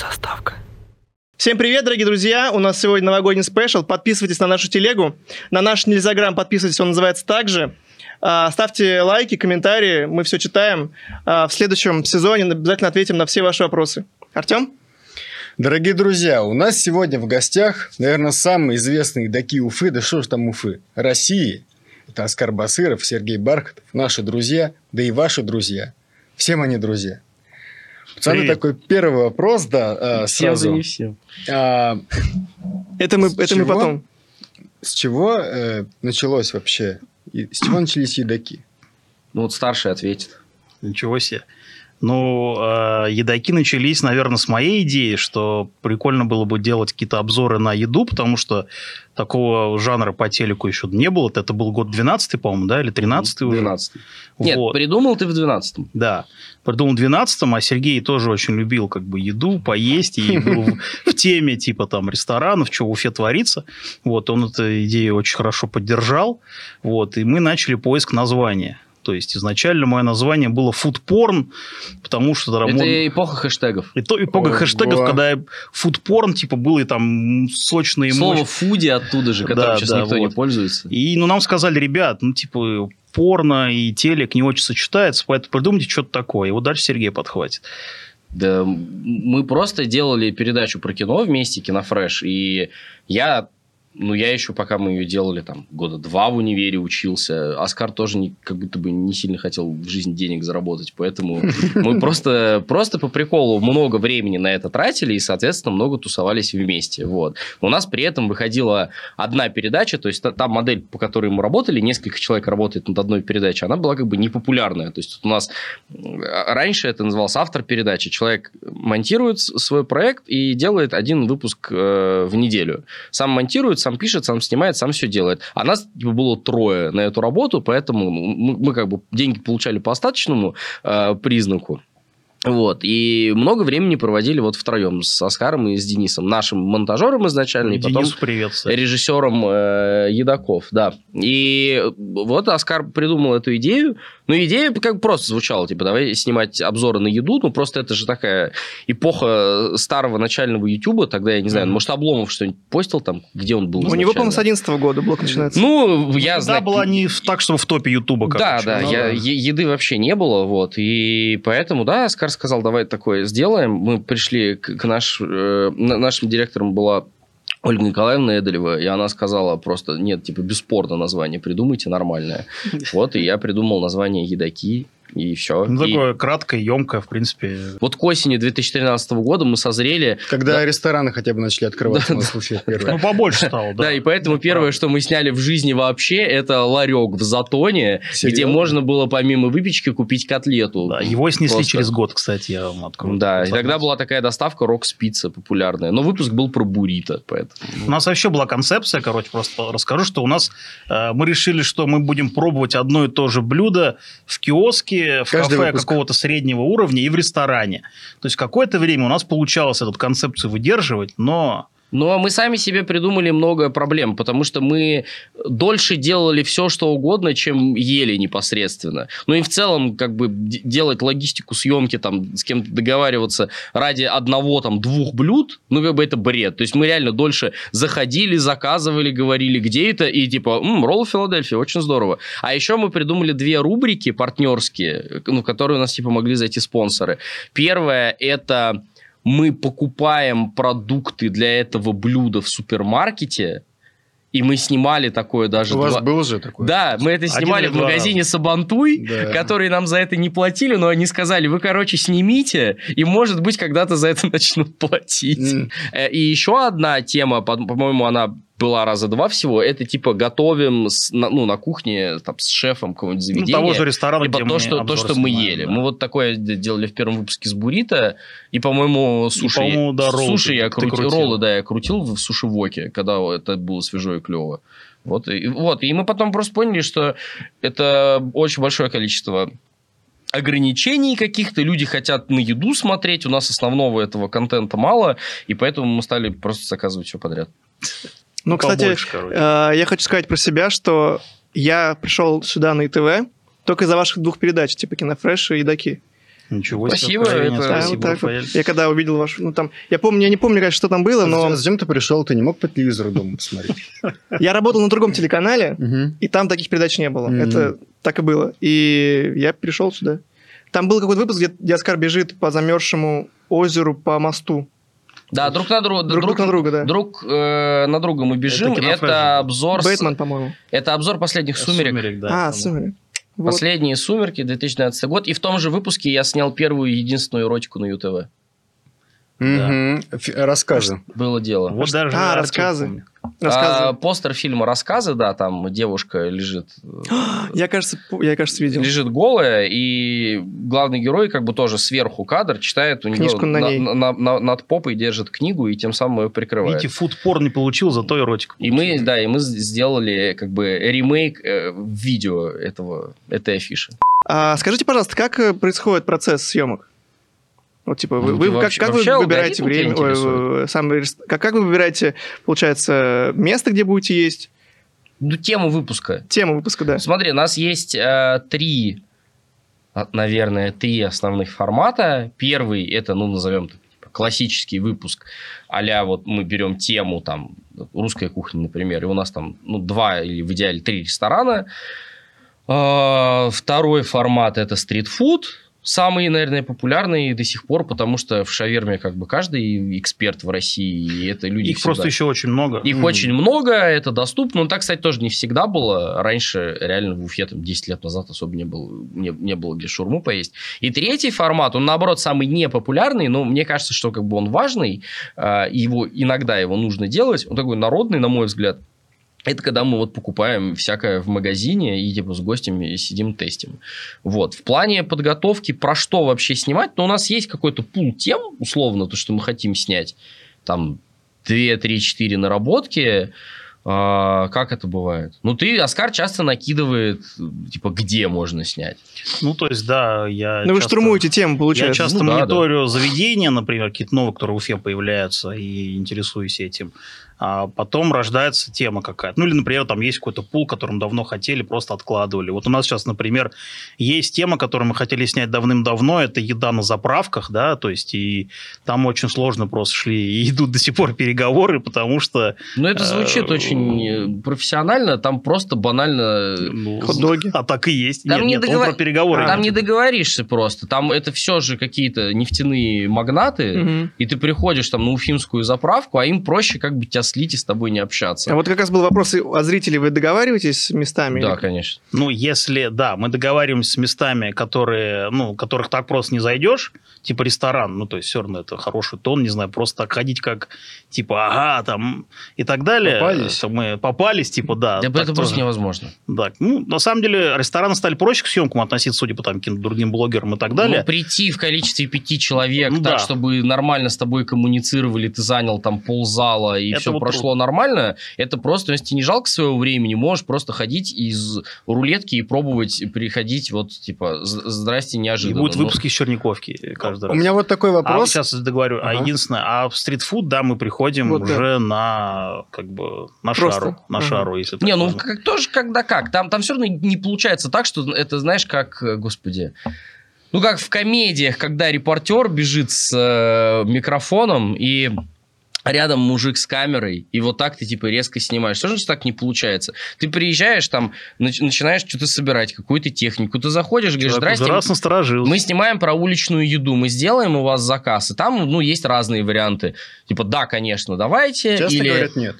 Заставка. Всем привет, дорогие друзья! У нас сегодня новогодний спешл. Подписывайтесь на нашу телегу. На наш Нельзяграм подписывайтесь, он называется также. А, ставьте лайки, комментарии, мы все читаем. А, в следующем сезоне обязательно ответим на все ваши вопросы. Артем? Дорогие друзья, у нас сегодня в гостях, наверное, самые известные игроки Уфы, да что ж там Уфы, России. Это Оскар Басыров, Сергей Бархатов, наши друзья, да и ваши друзья. Всем они друзья. Пацаны, такой первый вопрос, да, всем сразу. Да не всем. А, Это мы, С это мы чего? потом. с чего э, началось вообще? И с чего начались едоки? Ну вот старший ответит. Ничего себе. Ну, э, едоки начались, наверное, с моей идеи, что прикольно было бы делать какие-то обзоры на еду, потому что такого жанра по телеку еще не было. Это был год 12 по-моему, да, или 13 уже? 12 Нет, Вот. придумал ты в 12-м. Да. Придумал в 12-м, а Сергей тоже очень любил как бы еду, поесть, и был в, в теме типа там ресторанов, что в Уфе творится. Вот, он эту идею очень хорошо поддержал. Вот, и мы начали поиск названия. То есть изначально мое название было фудпорн, потому что Это эпоха хэштегов. и то эпоха Ого. хэштегов, когда фудпорн, типа, было и там сочные Слово эмоджи. фуди оттуда же, которым Да, сейчас да, никто не вот. пользуется. И, ну, нам сказали, ребят, ну, типа, порно и телек не очень сочетается, поэтому придумайте что-то такое. И вот дальше Сергей подхватит. Да, мы просто делали передачу про кино вместе, Кинофреш, и я, ну, я еще, пока мы ее делали, там, года два в универе учился, Оскар тоже не, как будто бы не сильно хотел в жизни денег заработать, поэтому мы просто, просто по приколу много времени на это тратили и, соответственно, много тусовались вместе, вот. У нас при этом выходила одна передача, то есть та, та модель, по которой мы работали, несколько человек работает над одной передачей, она была как бы непопулярная, то есть у нас м, раньше это называлось автор передачи. Человек монтирует свой проект и делает один выпуск э, в неделю. Сам монтирует, сам пишет, сам снимает, сам все делает. А нас типа, было трое на эту работу, поэтому мы, мы как бы деньги получали по остаточному э, признаку. Вот, и много времени проводили вот втроем с Оскаром и с Денисом, нашим монтажером изначально, и потом Денису привет. кстати. режиссером э, Едаков, да. И вот Оскар придумал эту идею. Ну, идея как просто звучала, типа, давай снимать обзоры на еду. Ну, просто это же такая эпоха старого начального Ютуба. Тогда, я не знаю, Мгм. может, Обломов что-нибудь постил там, где он был У него, по-моему, с 11 года блок начинается. Ну, я Тогда знаю... была не так, чтобы в топе Ютуба, Да, короче. да, Ну я- е- еды вообще не было, вот, и поэтому, да, Оскар сказал, давай такое сделаем. Мы пришли к, к наш, э, на- нашим директором была Ольга Николаевна Эдолева, и она сказала просто, нет, типа, бесспорно название придумайте нормальное. Вот, и я придумал название «Едоки», и все. Ну, такое краткое, емкое, в принципе. Вот к осени 2013 года мы созрели, Когда рестораны хотя бы начали открываться у нас в Уфе первые. Ну, побольше стало, да. Да, и поэтому Ну, первое, правда. что мы сняли в жизни вообще, это ларек в Затоне, где можно было помимо выпечки купить котлету. Да, его снесли Просто. через год, кстати, я вам открою. Да, и тогда была такая доставка рок-спица популярная. Но выпуск был про буррито, поэтому... У нас вообще была концепция, короче, просто расскажу, что у нас э, мы решили, что мы будем пробовать одно и то же блюдо в киоске, в Каждый кафе выпуск. какого-то среднего уровня и в ресторане. То есть какое-то время у нас получалось эту концепцию выдерживать, но Но мы сами себе придумали много проблем, потому что мы дольше делали все, что угодно, чем ели непосредственно. Ну и в целом, как бы, делать логистику съемки, там, с кем-то договариваться ради одного, там, двух блюд, ну, как бы это бред. То есть мы реально дольше заходили, заказывали, говорили, где это, и типа, «М, ролл Филадельфия, очень здорово. А еще мы придумали две рубрики партнерские, ну, в которые у нас, типа, могли зайти спонсоры. Первое – это мы покупаем продукты для этого блюда в супермаркете, и мы снимали такое даже... У вас два- был же такой? Да, мы это снимали в магазине Сабантуй, Да. которые нам за это не платили, но они сказали, вы, короче, снимите, и, может быть, когда-то за это начнут платить. Э, И еще одна тема, по- по-моему, она была раза два всего, это типа готовим с- на, ну, на кухне там, с шефом какого-нибудь ну, заведения. того же ресторана, Либо где то, мы что, то, что мы ели. да. Мы вот такое делали в первом выпуске с буррито. И, по-моему, суши, по-моему, да, роллы суши я крутил. крутил. Роллы, да, я крутил в суши-воке, когда это было свежо и клево. Вот и, вот, и мы потом просто поняли, что это очень большое количество ограничений каких-то, люди хотят на еду смотреть, у нас основного этого контента мало, и поэтому мы стали просто заказывать все подряд. Ну, кстати, Побольше, короче. э, я хочу сказать про себя, что я пришел сюда на ИТВ только из-за ваших двух передач, типа Кинофреш и Едаки. Ничего себе. Спасибо, откровение, это- Да, спасибо, вот так вот. Я когда увидел ваш... Ну, там, я помню, я не помню, конечно, что там было, но А Зачем ты пришел? Ты не мог по телевизору дома посмотреть? я работал на другом телеканале, и там таких передач не было. Это так и было. И я пришел сюда. Там был какой-то выпуск, где, где Оскар бежит по замерзшему озеру по мосту. Да, друг на друга. Друг, на друга, да. Друг э, на друга мы бежим. Это Это, обзор. Бэтмен, по-моему. Это обзор последних сумерек. Сумерек, да. а, сумерек. Вот. Последние сумерки, 2012 год. И в том же выпуске я снял первую единственную эротику на ЮТВ. Фи- Рассказы. Было дело. Вот даже А, рассказы. помнит. А, постер фильма рассказы, да, там девушка лежит, Я, кажется, я, кажется, видел. лежит голая, и главный герой как бы тоже сверху кадр читает у него Книжку на ней. на- на- над попой держит книгу и тем самым ее прикрывает. Видите, фудпор не получил, зато эротику. И мы, да, и мы сделали как бы ремейк э, в видео этого, этой афиши. А, скажите, пожалуйста, как э, происходит процесс съемок? Вот, типа, вы, Ну, вы ты как, вообще- как вы выбираете время, ой, интересует? э, сам как, как вы выбираете, получается, место, где будете есть, Ну, тему выпуска. тему выпуска, да? Смотри, у нас есть э, три, а, наверное, три основных формата. Первый, это, ну, назовем так, типа, классический выпуск, а вот мы берем тему, там, русская кухня, например, и у нас там, ну, два или в идеале три ресторана. Э, Второй формат – это стритфуд, самый, наверное, популярный до сих пор, потому что в шаверме как бы каждый эксперт в России, и это люди Их всегда- просто еще очень много. их Мгм. очень много, это доступно. Но так, кстати, тоже не всегда было. Раньше реально в Уфе там 10 лет назад особо не было, не, не было где шурму поесть. И третий формат, он наоборот самый непопулярный, но мне кажется, что как бы он важный, а, его, иногда его нужно делать. Он такой народный, на мой взгляд. Это когда мы вот покупаем всякое в магазине и типа с гостями сидим тестим. Вот. В плане подготовки про что вообще снимать, но у нас есть какой-то пул тем, условно, то, что мы хотим снять. Там 2, 3, 4 наработки. А, как это бывает? Ну, ты, Оскар часто накидывает, типа, где можно снять. Ну, то есть, да, я Ну, вы штурмуете тему, Я получается. часто Ну, да, мониторю заведения, например, какие-то новые, которые в Уфе появляются, и интересуюсь этим. А потом рождается тема какая-то. Ну, или, например, там есть какой-то пул, которым давно хотели, просто откладывали. Вот у нас сейчас, например, есть тема, которую мы хотели снять давным-давно, это еда на заправках, да, то есть, и там очень сложно просто шли, и идут до сих пор переговоры, потому что... Но это звучит Э, очень э, профессионально, там просто банально... ну, Хот-доги. А так и есть. Там нет, не нет, он договор- про переговоры. Там не договоришься просто. Там это все же какие-то нефтяные магнаты, Мгм. и ты приходишь там на уфимскую заправку, а им проще как бы тебя слить и с тобой не общаться. А вот как раз был вопрос о зрителей. Вы договариваетесь с местами? Да, Или- конечно. Ну, если, да, мы договариваемся с местами, которые, ну, которых так просто не зайдешь, типа ресторан, ну, то есть все равно это хороший тон, не знаю, просто так ходить как, типа, ага, там, и так далее. Попались. Мы попались, типа, да. Да, это просто тоже. невозможно. Да, ну, на самом деле, рестораны стали проще к съемкам относиться, судя по там каким-то другим блогерам и так далее. Ну, прийти в количестве пяти человек, Ну, так, да. чтобы нормально с тобой коммуницировали, ты занял там ползала, и Это все вот прошло нормально, это просто, если тебе не жалко своего времени, можешь просто ходить из рулетки и пробовать приходить, вот, типа, «З- здрасте, И неожиданно. будут Ну, выпуски из Черниковки каждый У раз. меня вот такой А вопрос. сейчас договорю. А единственное, а в стритфуд, да, мы приходим Вот да. уже на как бы на Просто. шару, на Ага. шару, если так Не, ну как, тоже когда как. Там, там все равно не получается так, что это, знаешь, как, господи, ну как в комедиях, когда репортер бежит с э, микрофоном и рядом мужик с камерой, и вот так ты типа резко снимаешь. Все же так не получается. Ты приезжаешь там, нач- начинаешь что-то собирать, какую-то технику, ты заходишь, говоришь, здрасте, раз насторожился. мы снимаем про уличную еду, мы сделаем у вас заказ, и там, ну, есть разные варианты. Типа, да, конечно, давайте. Часто или говорят нет.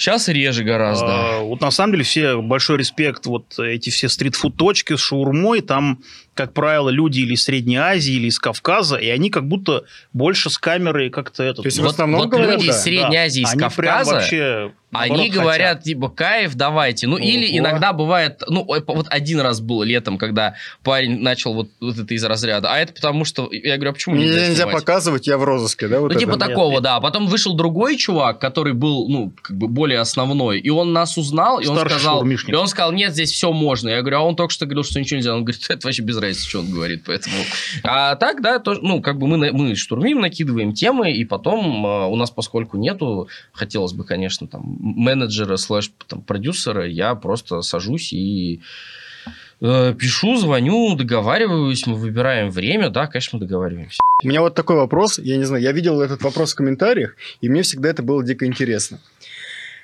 Сейчас реже гораздо. А, вот на самом деле все большой респект вот эти все стритфуд точки с шаурмой там как правило люди или из Средней Азии или из Кавказа и они как будто больше с камерой как-то это То есть в Вот, основном вот говорят, люди да. из Средней Азии, из они прям Кавказа, вообще Они наоборот, говорят, хотят. типа, кайф, давайте. Ну, или Ого. иногда бывает... Ну, вот один раз было летом, когда парень начал вот, вот это из разряда. А это потому что... Я говорю, а почему Мне нельзя, нельзя снимать? показывать, я в розыске, да? Вот Ну, это? типа Нет, такого, да. Потом вышел другой чувак, который был, ну, как бы более основной, и он нас узнал, и он Старший сказал... шаурмишник. И он сказал, нет, здесь все можно. Я говорю, а он только что говорил, что ничего нельзя. Он говорит, это вообще без разницы, что он говорит, поэтому... А так, да, то, ну, как бы мы, мы штурмим, накидываем темы, и потом э, у нас, поскольку нету, хотелось бы, конечно, там, менеджера слэш там, продюсера, я просто сажусь и Э, Пишу, звоню, договариваюсь, мы выбираем время, да, конечно, мы договариваемся. У меня вот такой вопрос, я не знаю, я видел этот вопрос в комментариях, и мне всегда это было дико интересно.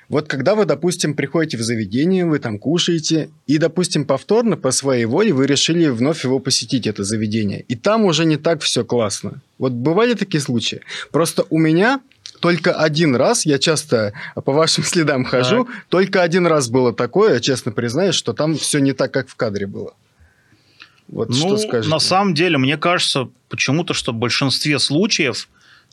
Вот когда вы, допустим, приходите в заведение, вы там кушаете, и, допустим, повторно по своей воле вы решили вновь его посетить, это заведение, и там уже не так все классно. Вот бывали такие случаи? Просто у меня только один раз, я часто по вашим следам хожу, только один раз было такое, честно признаюсь, что там все не так, как в кадре было. Вот ну, что скажете? на самом деле, мне кажется, почему-то, что в большинстве случаев,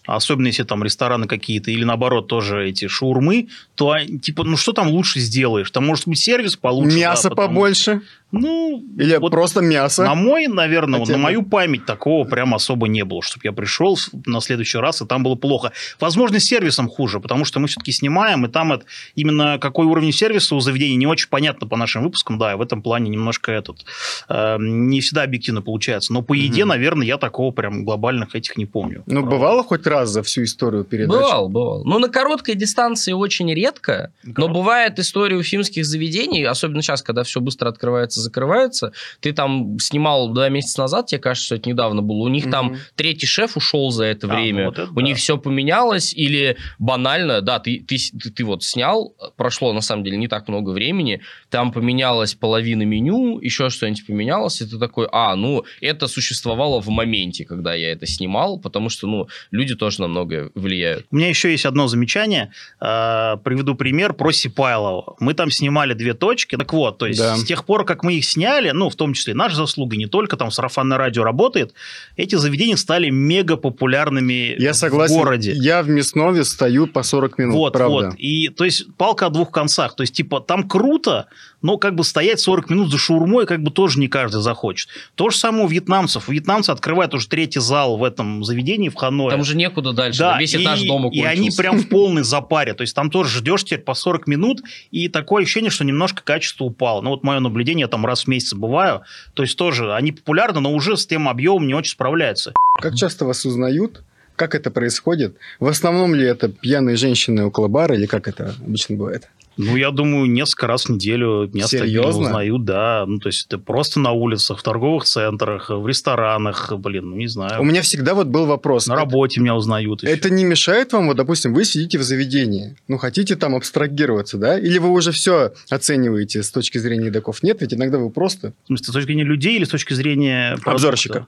особенно если там рестораны какие-то, или наоборот тоже эти шаурмы, то а, типа, ну что там лучше сделаешь? Там может быть сервис получше. Мясо да, потому- побольше? Ну, Или вот просто мясо? на мой, наверное, Хотя на мою память такого прям особо не было, чтобы я пришел на следующий раз, и там было плохо. Возможно, с сервисом хуже, потому что мы все-таки снимаем, и там это, именно какой уровень сервиса у заведения не очень понятно по нашим выпускам, да, и в этом плане немножко этот, э, не всегда объективно получается. Но по еде, Мгм. наверное, я такого прям глобальных этих не помню. Ну, Правда. бывало хоть раз за всю историю передачи? Бывал, бывал. Ну, на короткой дистанции очень редко, но бывает история уфимских заведений, особенно сейчас, когда все быстро открывается, закрывается. Ты там снимал два месяца назад, тебе кажется, что это недавно было. У них там Мгм. третий шеф ушел за это А, ну время. вот это У да. них все поменялось, или банально, да, ты, ты, ты, ты вот снял, прошло на самом деле не так много времени, там поменялась половина меню, еще что-нибудь поменялось, и ты такой, а, ну, это существовало в моменте, когда я это снимал, потому что, ну, люди тоже на многое влияют. У меня еще есть одно замечание. Э, Приведу пример про Сипайлова. Мы там снимали две точки. Так вот, то есть Да. с тех пор, как мы их сняли, ну, в том числе наша заслуга, не только там сарафанное радио работает, эти заведения стали мега популярными Я согласен. в городе. Я в Мяснове стою по 40 минут, вот, правда. вот. И, то есть, палка о двух концах. То есть, типа, там круто, но как бы стоять 40 минут за шаурмой как бы тоже не каждый захочет. То же самое у вьетнамцев. Вьетнамцы открывают уже третий зал в этом заведении в Ханое. Там уже некуда дальше, Да, весь и, этаж дома и они кончился. прям в полной запаре. То есть там тоже ждешь теперь по 40 минут, и такое ощущение, что немножко качество упало. Ну, вот мое наблюдение, я там раз в месяц бываю. То есть тоже они популярны, но уже с тем объемом не очень справляются. Как часто вас узнают? Как это происходит? В основном ли это пьяные женщины около бара, или как это обычно бывает? Ну, я думаю, несколько раз в неделю меня Серьезно? узнают, да. Ну, то есть это просто на улицах, в торговых центрах, в ресторанах, блин, ну, не знаю. У меня всегда вот был вопрос. На Это- работе меня узнают. еще. Это не мешает вам, вот, допустим, вы сидите в заведении, ну, хотите там абстрагироваться, да? Или вы уже все оцениваете с точки зрения едоков? Нет, ведь иногда вы просто... В смысле, с точки зрения людей или с точки зрения продукта? Обзорщика.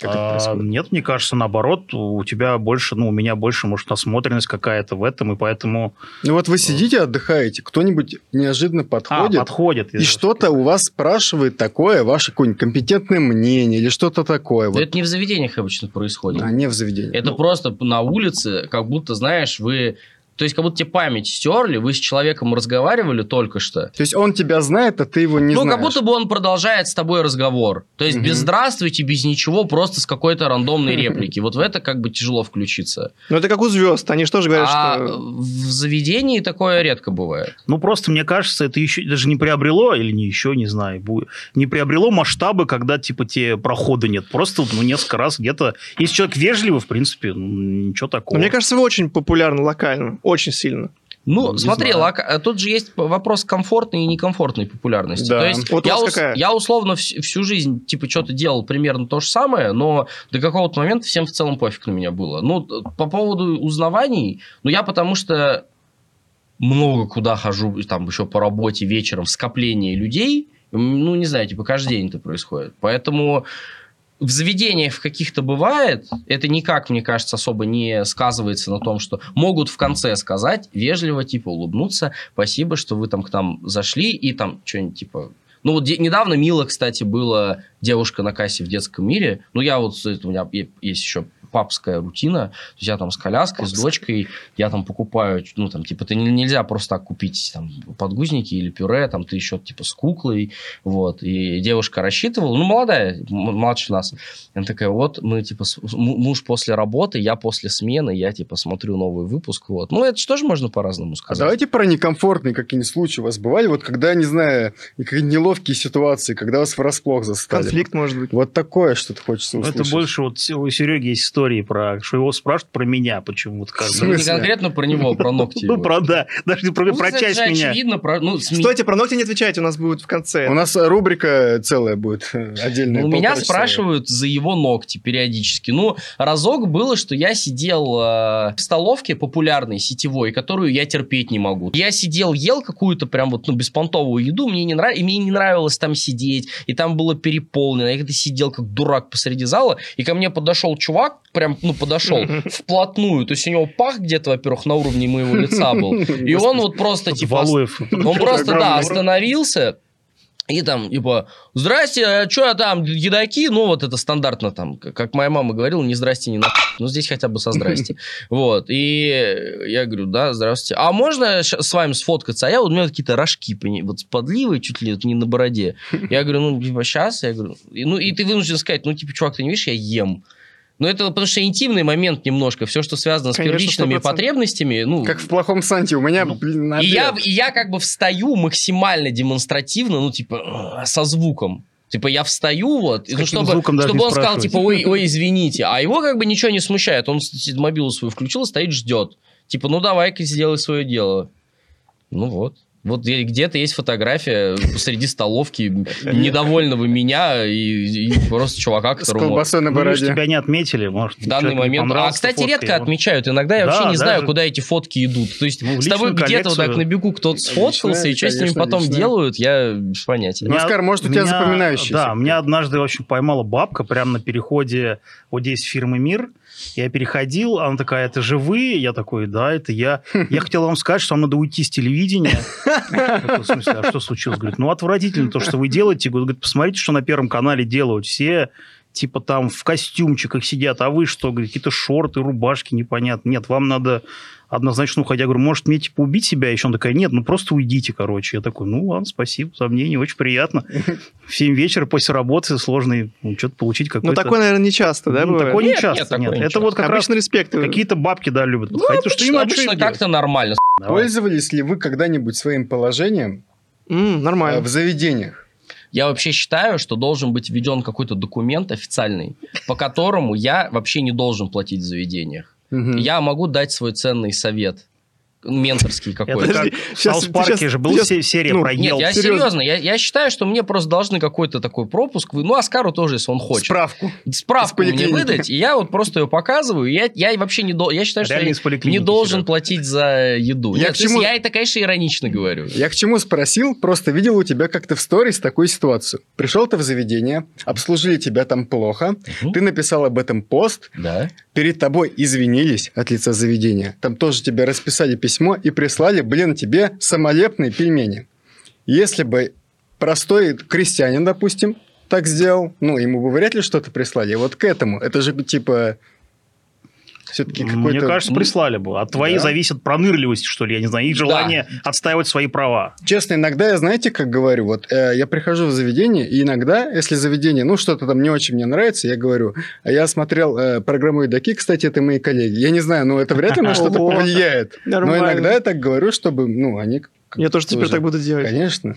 Как это А, происходит? Нет, мне кажется, наоборот, у тебя больше, ну, у меня больше, может, насмотренность какая-то в этом, и поэтому... Ну, вот вы сидите, отдыхаете, кто-нибудь неожиданно А, подходит, подходит. и что-то у вас спрашивает такое, ваше какое-нибудь компетентное мнение или что-то такое. Да Вот. это не в заведениях обычно происходит. А, не в заведении. Это Ну, просто на улице, как будто, знаешь, вы... То есть, как будто тебе память стерли, вы с человеком разговаривали только что. То есть он тебя знает, а ты его не ну, знаешь. как будто бы он продолжает с тобой разговор. То есть, без Мгм. здравствуйте, без ничего, просто с какой-то рандомной реплики. Вот в это как бы тяжело включиться. Ну, это как у звезд. Они же тоже говорят, а что... в заведении такое редко бывает. Ну, просто, мне кажется, это еще даже не приобрело, или не еще, не знаю, не приобрело масштабы, когда, типа, те прохода нет. Просто, ну, несколько раз где-то... Если человек вежливый, в принципе, ну, ничего такого. Но мне кажется, вы очень популярны локально. Очень сильно. Ну, Не смотри, лока- э, тут же есть вопрос комфортной и некомфортной популярности. Да. То есть Вот я, ус- я условно вс- всю жизнь типа что-то делал примерно то же самое, но до какого-то момента всем в целом пофиг на меня было. Ну, по поводу узнаваний, ну я потому что много куда хожу, там еще по работе вечером, скопление людей, ну, не знаю, типа каждый день это происходит. Поэтому в заведениях каких-то бывает, это никак, мне кажется, особо не сказывается на том, что могут в конце сказать, вежливо, типа, улыбнуться, спасибо, что вы там к нам зашли, и там что-нибудь, типа... Ну, вот недавно мило, кстати, была девушка на кассе в детском мире. Ну, я вот, у меня есть еще папская рутина. То есть я там с коляской, с дочкой, я там покупаю, ну, там, типа, ты не- нельзя просто так купить там подгузники или пюре, там, ты еще, типа, с куклой, вот. И девушка рассчитывала, ну, молодая, младше нас. Она такая, вот, мы, типа, с- му- муж после работы, я после смены, я, типа, смотрю новый выпуск, вот. Ну, это же тоже можно по-разному А сказать. давайте про некомфортные какие-нибудь случаи у вас бывали, вот когда, не знаю, какие-то неловкие ситуации, когда вас врасплох застали. Конфликт, может быть. Вот такое что-то хочется услышать. Это больше вот у Сереги есть история истории про, что его спрашивают про меня почему-то. Ну, каждый не конкретно про него, про ногти. Ну, про, да, даже не про, Ну, про часть меня. очевидно, про, ну. Стойте, про ногти не отвечайте, у нас будет в конце. У нас рубрика целая будет отдельная. Ну, меня полтора часа. спрашивают за его ногти периодически. Ну, разок было, что я сидел э, в столовке популярной, сетевой, которую я терпеть не могу. Я сидел, ел какую-то прям вот, ну, беспонтовую еду, мне не, нрав... и мне не нравилось там сидеть, и там было переполнено. Я когда сидел как дурак посреди зала, и ко мне подошел чувак, прям, ну, подошел вплотную, то есть у него пах где-то, во-первых, на уровне моего лица был, и он вот просто, типа, он просто, да, остановился, и там, типа, здрасте, а что там, едаки? Ну, вот это стандартно там, как моя мама говорила, не здрасте, не на Ну, здесь хотя бы со здрасте. Вот, и я говорю, да, здравствуйте. А можно с вами сфоткаться? А я вот, у меня какие-то рожки, вот с подливой чуть ли не на бороде. Я говорю, ну, типа, сейчас, я говорю, ну, и ты вынужден сказать, ну, типа, чувак, ты не видишь, я ем. Ну, это потому что интимный момент немножко. Все, что связано с Конечно, первичными 100%. потребностями, ну... Как в плохом Санте. У меня, блин, на И я, и я как бы встаю максимально демонстративно, ну, типа, э, со звуком. Типа, я встаю, вот, ну, чтобы, звуком чтобы он сказал, типа, ой, ой, извините. А его как бы ничего не смущает. Он мобилу свою включил, стоит, ждет. Типа, ну, давай-ка сделай свое дело. Ну, вот. Вот где- где-то есть фотография посреди столовки недовольного меня и, и просто чувака, С которому... колбасой на Ну, бороде. тебя не отметили, может, В данный момент. А, кстати, редко его. отмечают. Иногда я Да, вообще не знаю, даже- куда эти фотки идут. То есть Ну, в с тобой где-то вот так на бегу кто-то сфоткался, и что с ними конечно, потом личная. делают, я без понятия. Ну, Оскар, может, у тебя запоминающийся? Да, меня однажды очень поймала бабка прямо на переходе вот здесь фирмы «Мир». Я переходил, она такая, это же вы? Я такой, да, это я. Я хотел вам сказать, что вам надо уйти с телевидения. В смысле, а что случилось? Говорит, ну, отвратительно то, что вы делаете. Говорит, посмотрите, что на Первом канале делают. Все типа там в костюмчиках сидят, а вы что, говорит, какие-то шорты, рубашки, непонятно. Нет, вам надо однозначно уходить. Я говорю, может мне типа убить себя еще? Он такая, нет, ну просто уйдите, короче. Я такой, ну ладно, спасибо за мнение, очень приятно. В 7 вечера после работы сложно ну, что-то получить Ну, какой-то... такое, наверное, не часто, да, Ну, такое не часто, нет, такое нет. не Это вот как раз Обычно респект. какие-то бабки, да, любят Ну, обычно, что им обычно как-то нормально. Давай. Пользовались ли вы когда-нибудь своим положением М, э, Нормально. в заведениях? Я вообще считаю, что должен быть введен какой-то документ официальный, по которому я вообще не должен платить в заведениях. Мгм. Я могу дать свой ценный совет, менторский какой-то. в South Park'е сейчас- же была серия ну, про Нет, я серьезно. серьезно, я, я считаю, что мне просто должны какой-то такой пропуск, вы- ну, Аскару тоже, если он хочет. Справку. Справку мне выдать, и я вот просто ее показываю, я, я вообще не должен, я считаю, что я не должен Серег. платить за еду. Я Нет, к чему- я это, конечно, иронично говорю. Я к чему спросил? Просто видел у тебя как-то в сторис такую ситуацию. Пришел ты в заведение, обслужили тебя там плохо, Мгм. ты написал об этом пост, Да. перед тобой извинились от лица заведения, там тоже тебе расписали письмо и прислали, блин, тебе самолепные пельмени. Если бы простой крестьянин, допустим, так сделал, ну, ему бы вряд ли что-то прислали. Вот к этому, это же типа все-таки. Мне кажется, прислали бы. От твоей Да. зависит пронырливость, что ли, я не знаю, их желание отстаивать свои права. Честно, иногда я, знаете, как говорю, вот э, я прихожу в заведение, и иногда, если заведение, ну, что-то там не очень мне нравится, я говорю, а я смотрел э, программу «Едаки», кстати, это мои коллеги. Я не знаю, ну, это вряд ли на что-то повлияет. Но иногда я так говорю, чтобы, ну, они... Я тоже теперь так буду делать. Конечно.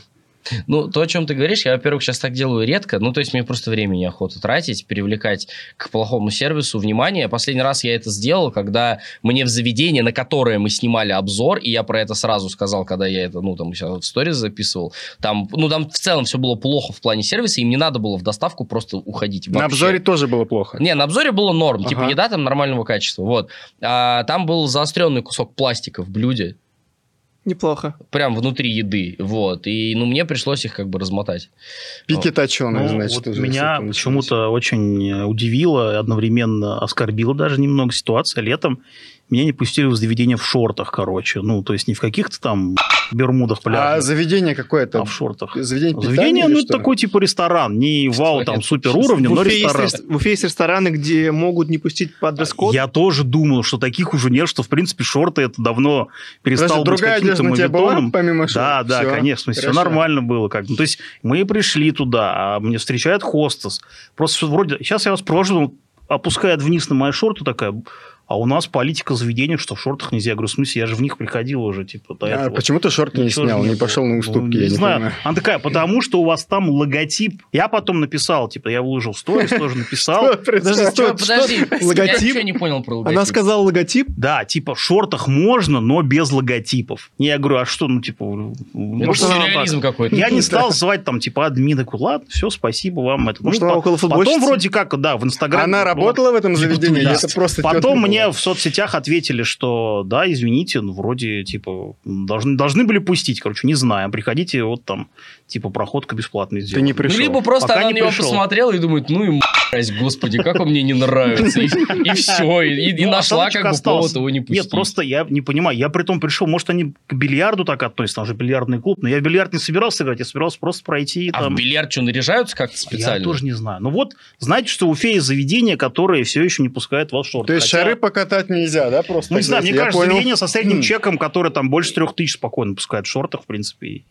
Ну, то, о чем ты говоришь, я, во-первых, сейчас так делаю редко. Ну, то есть, мне просто времени неохота тратить, привлекать к плохому сервису внимание. Последний раз я это сделал, когда мне в заведение, на которое мы снимали обзор, и я про это сразу сказал, когда я это, ну, там, сейчас в сторис записывал, там, ну, там в целом все было плохо в плане сервиса, им не надо было в доставку просто уходить На вообще. обзоре тоже было плохо. Не, на обзоре было норм, типа Ага. еда там нормального качества, вот. А, там был заостренный кусок пластика в блюде, Неплохо. прям внутри еды, вот. И, ну, мне пришлось их как бы размотать. Пики точеные, Ну, значит. вот меня почему-то очень удивило, одновременно оскорбила даже немного ситуация. Летом меня не пустили в заведение в шортах, короче. Ну, то есть не в каких-то там бермудах А пляжных, заведение какое-то? а в шортах. Заведение питания Заведение, ну, что? такой типа ресторан. Не вау, там, супер уровнем, в, но Уфе есть, ресторан. рес- в Уфе есть рестораны, где могут не пустить под дресс-код. Я тоже думал, что таких уже нет, что, в принципе, шорты это давно перестал Подожди, быть другая каким-то одежда на тебя была, мавитоном. помимо шорт? Да, да, Всё. конечно, все Хорошо. нормально было. Как. Ну, то есть мы пришли туда, а мне встречает хостес. Просто вроде, сейчас я вас провожу, опускает вниз на мои шорты, такая, А у нас политика заведения, что в шортах нельзя. Я говорю, в смысле, я же в них приходил уже, типа, до А этого. почему ты шорты не снял, не пошел на уступки? Ну, я не не знаю. понимаю. Она такая, потому что у вас там логотип. Я потом написал, типа, я выложил сторис, тоже написал. Подожди, я Логотип? ничего не понял про логотип. Она сказала логотип. Да, типа, в шортах можно, но без логотипов. Я говорю, а что, ну, типа... Это может, сюрреализм какой-то. Я не стал звать там, типа, админа. Ладно, все, спасибо вам. Может, Ну, она около Потом вроде как, да, в Инстаграме. Она ну, работала в этом заведении? Это просто Потом тетка мне в соцсетях ответили, что да, извините, ну, вроде, типа, должны, должны были пустить, короче, не знаю. Приходите, вот там, типа, проходка бесплатная Ты сделать. не Ну, пришел. либо просто Пока она не на него пришел. посмотрела и думает, ну и мразь, господи, как он мне не нравится. И, все, и, и Ну, нашла осадочек как бы остался. повод его не пустить. Нет, просто я не понимаю. Я при том пришел, может, они к бильярду так относятся, там же бильярдный клуб, но я в бильярд не собирался играть, я собирался просто пройти А там. в бильярд что, наряжаются как-то специально? Я тоже не знаю. Ну вот, знаете, что в Уфе есть заведение, которое все еще не пускает вас в шорты. То есть Хотя- шары покатать нельзя, да? Просто Ну, не знаю, мне Я кажется, понял. заведение со средним Хм. чеком, которое там больше трех тысяч спокойно пускает в шортах, в принципе.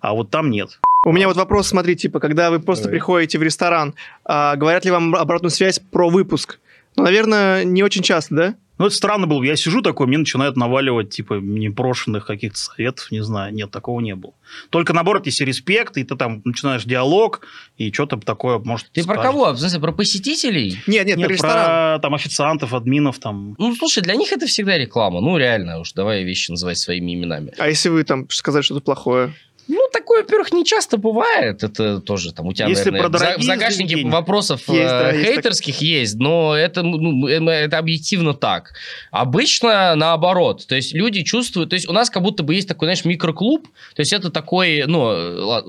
А вот там нет. У меня вот вопрос, смотри, типа, когда вы просто Давай. приходите в ресторан, а, говорят ли вам обратную связь про выпуск? Ну, наверное, не очень часто, да? Ну, это странно было. Я сижу такой, мне начинают наваливать, типа, непрошенных каких-то советов, не знаю. Нет, такого не было. Только, наоборот, если респект, и ты там начинаешь диалог, и что-то такое, может, Ты про скажешь. кого? В смысле, про посетителей? Нет, нет, Нет, про ресторан. про там официантов, админов, там. Ну, слушай, для них это всегда реклама. Ну, реально уж, давай вещи называть своими именами. А если вы там сказать что-то плохое? Ну, такое, во-первых, не часто бывает. Это тоже там у тебя, Если наверное, про в загашнике заведения. вопросов Есть, да, э, есть хейтерских есть, но это, ну, э, это объективно так. Обычно наоборот. То есть люди чувствуют... То есть у нас как будто бы есть такой, знаешь, микроклуб. То есть это такой, ну, ла-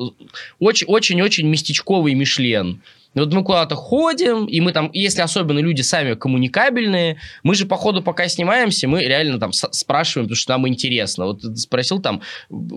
очень- очень-очень местечковый Мишлен. И Вот мы куда-то ходим, и мы там, если особенно люди сами коммуникабельные, мы же по ходу, пока снимаемся, мы реально там спрашиваем, потому что нам интересно. Вот ты спросил там,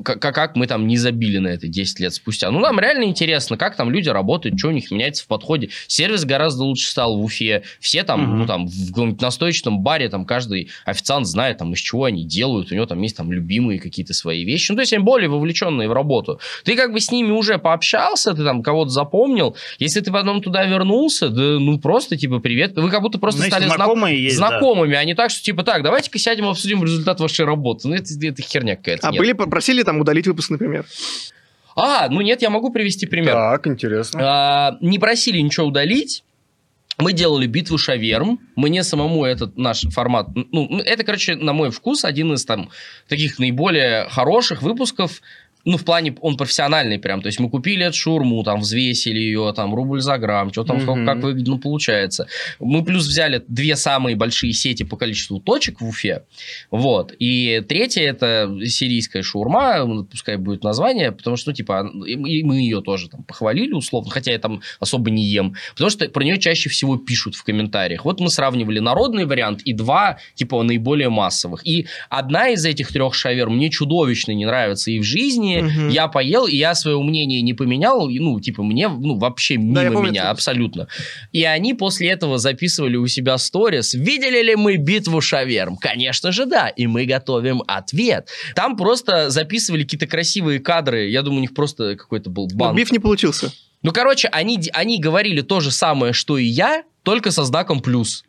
как, как мы там не забили на это 10 лет спустя. Ну, нам реально интересно, как там люди работают, что у них меняется в подходе. Сервис гораздо лучше стал в Уфе. Все там, Мгм. ну, там, в каком-нибудь настойчивом баре, там, каждый официант знает, там, из чего они делают. У него там есть там любимые какие-то свои вещи. Ну, то есть они более вовлеченные в работу. Ты как бы с ними уже пообщался, ты там кого-то запомнил. Если ты потом туда вернулся, да, ну, просто, типа, привет. Вы как будто просто Знаете, стали знак- знакомые есть, да. знакомыми, а не так, что, типа, так, давайте-ка сядем и обсудим результат вашей работы. Ну, это, это херня какая-то. А нет. были, попросили там удалить выпуск, например? А, ну нет, я могу привести пример. Так, интересно. А, не просили ничего удалить. Мы делали битву шаверм. Мне самому этот наш формат... Ну, это, короче, на мой вкус, один из там таких наиболее хороших выпусков. Ну, в плане, он профессиональный прям. То есть мы купили эту шурму, там, взвесили ее, там, рубль за грамм, что там, сколько, как выглядит, ну, получается. Мы плюс взяли две самые большие сети по количеству точек в Уфе. Вот. И третья это сирийская шаурма, ну, пускай будет название, потому что, ну, типа, и мы ее тоже там похвалили условно, хотя я там особо не ем, потому что про нее чаще всего пишут в комментариях. Вот мы сравнивали народный вариант и два, типа, наиболее массовых. И одна из этих трех шаверм мне чудовищно не нравится и в жизни. Мгм. Я поел, и я свое мнение не поменял, и, ну, типа, мне, ну, вообще мимо я помню меня, это. абсолютно. И они после этого записывали у себя сторис. Видели ли мы битву шаверм? Конечно же, да. И мы готовим ответ. Там просто записывали какие-то красивые кадры. Я думаю, у них просто какой-то был Но банк. биф не получился. Ну, короче, они, они говорили то же самое, что и я, только со знаком плюс.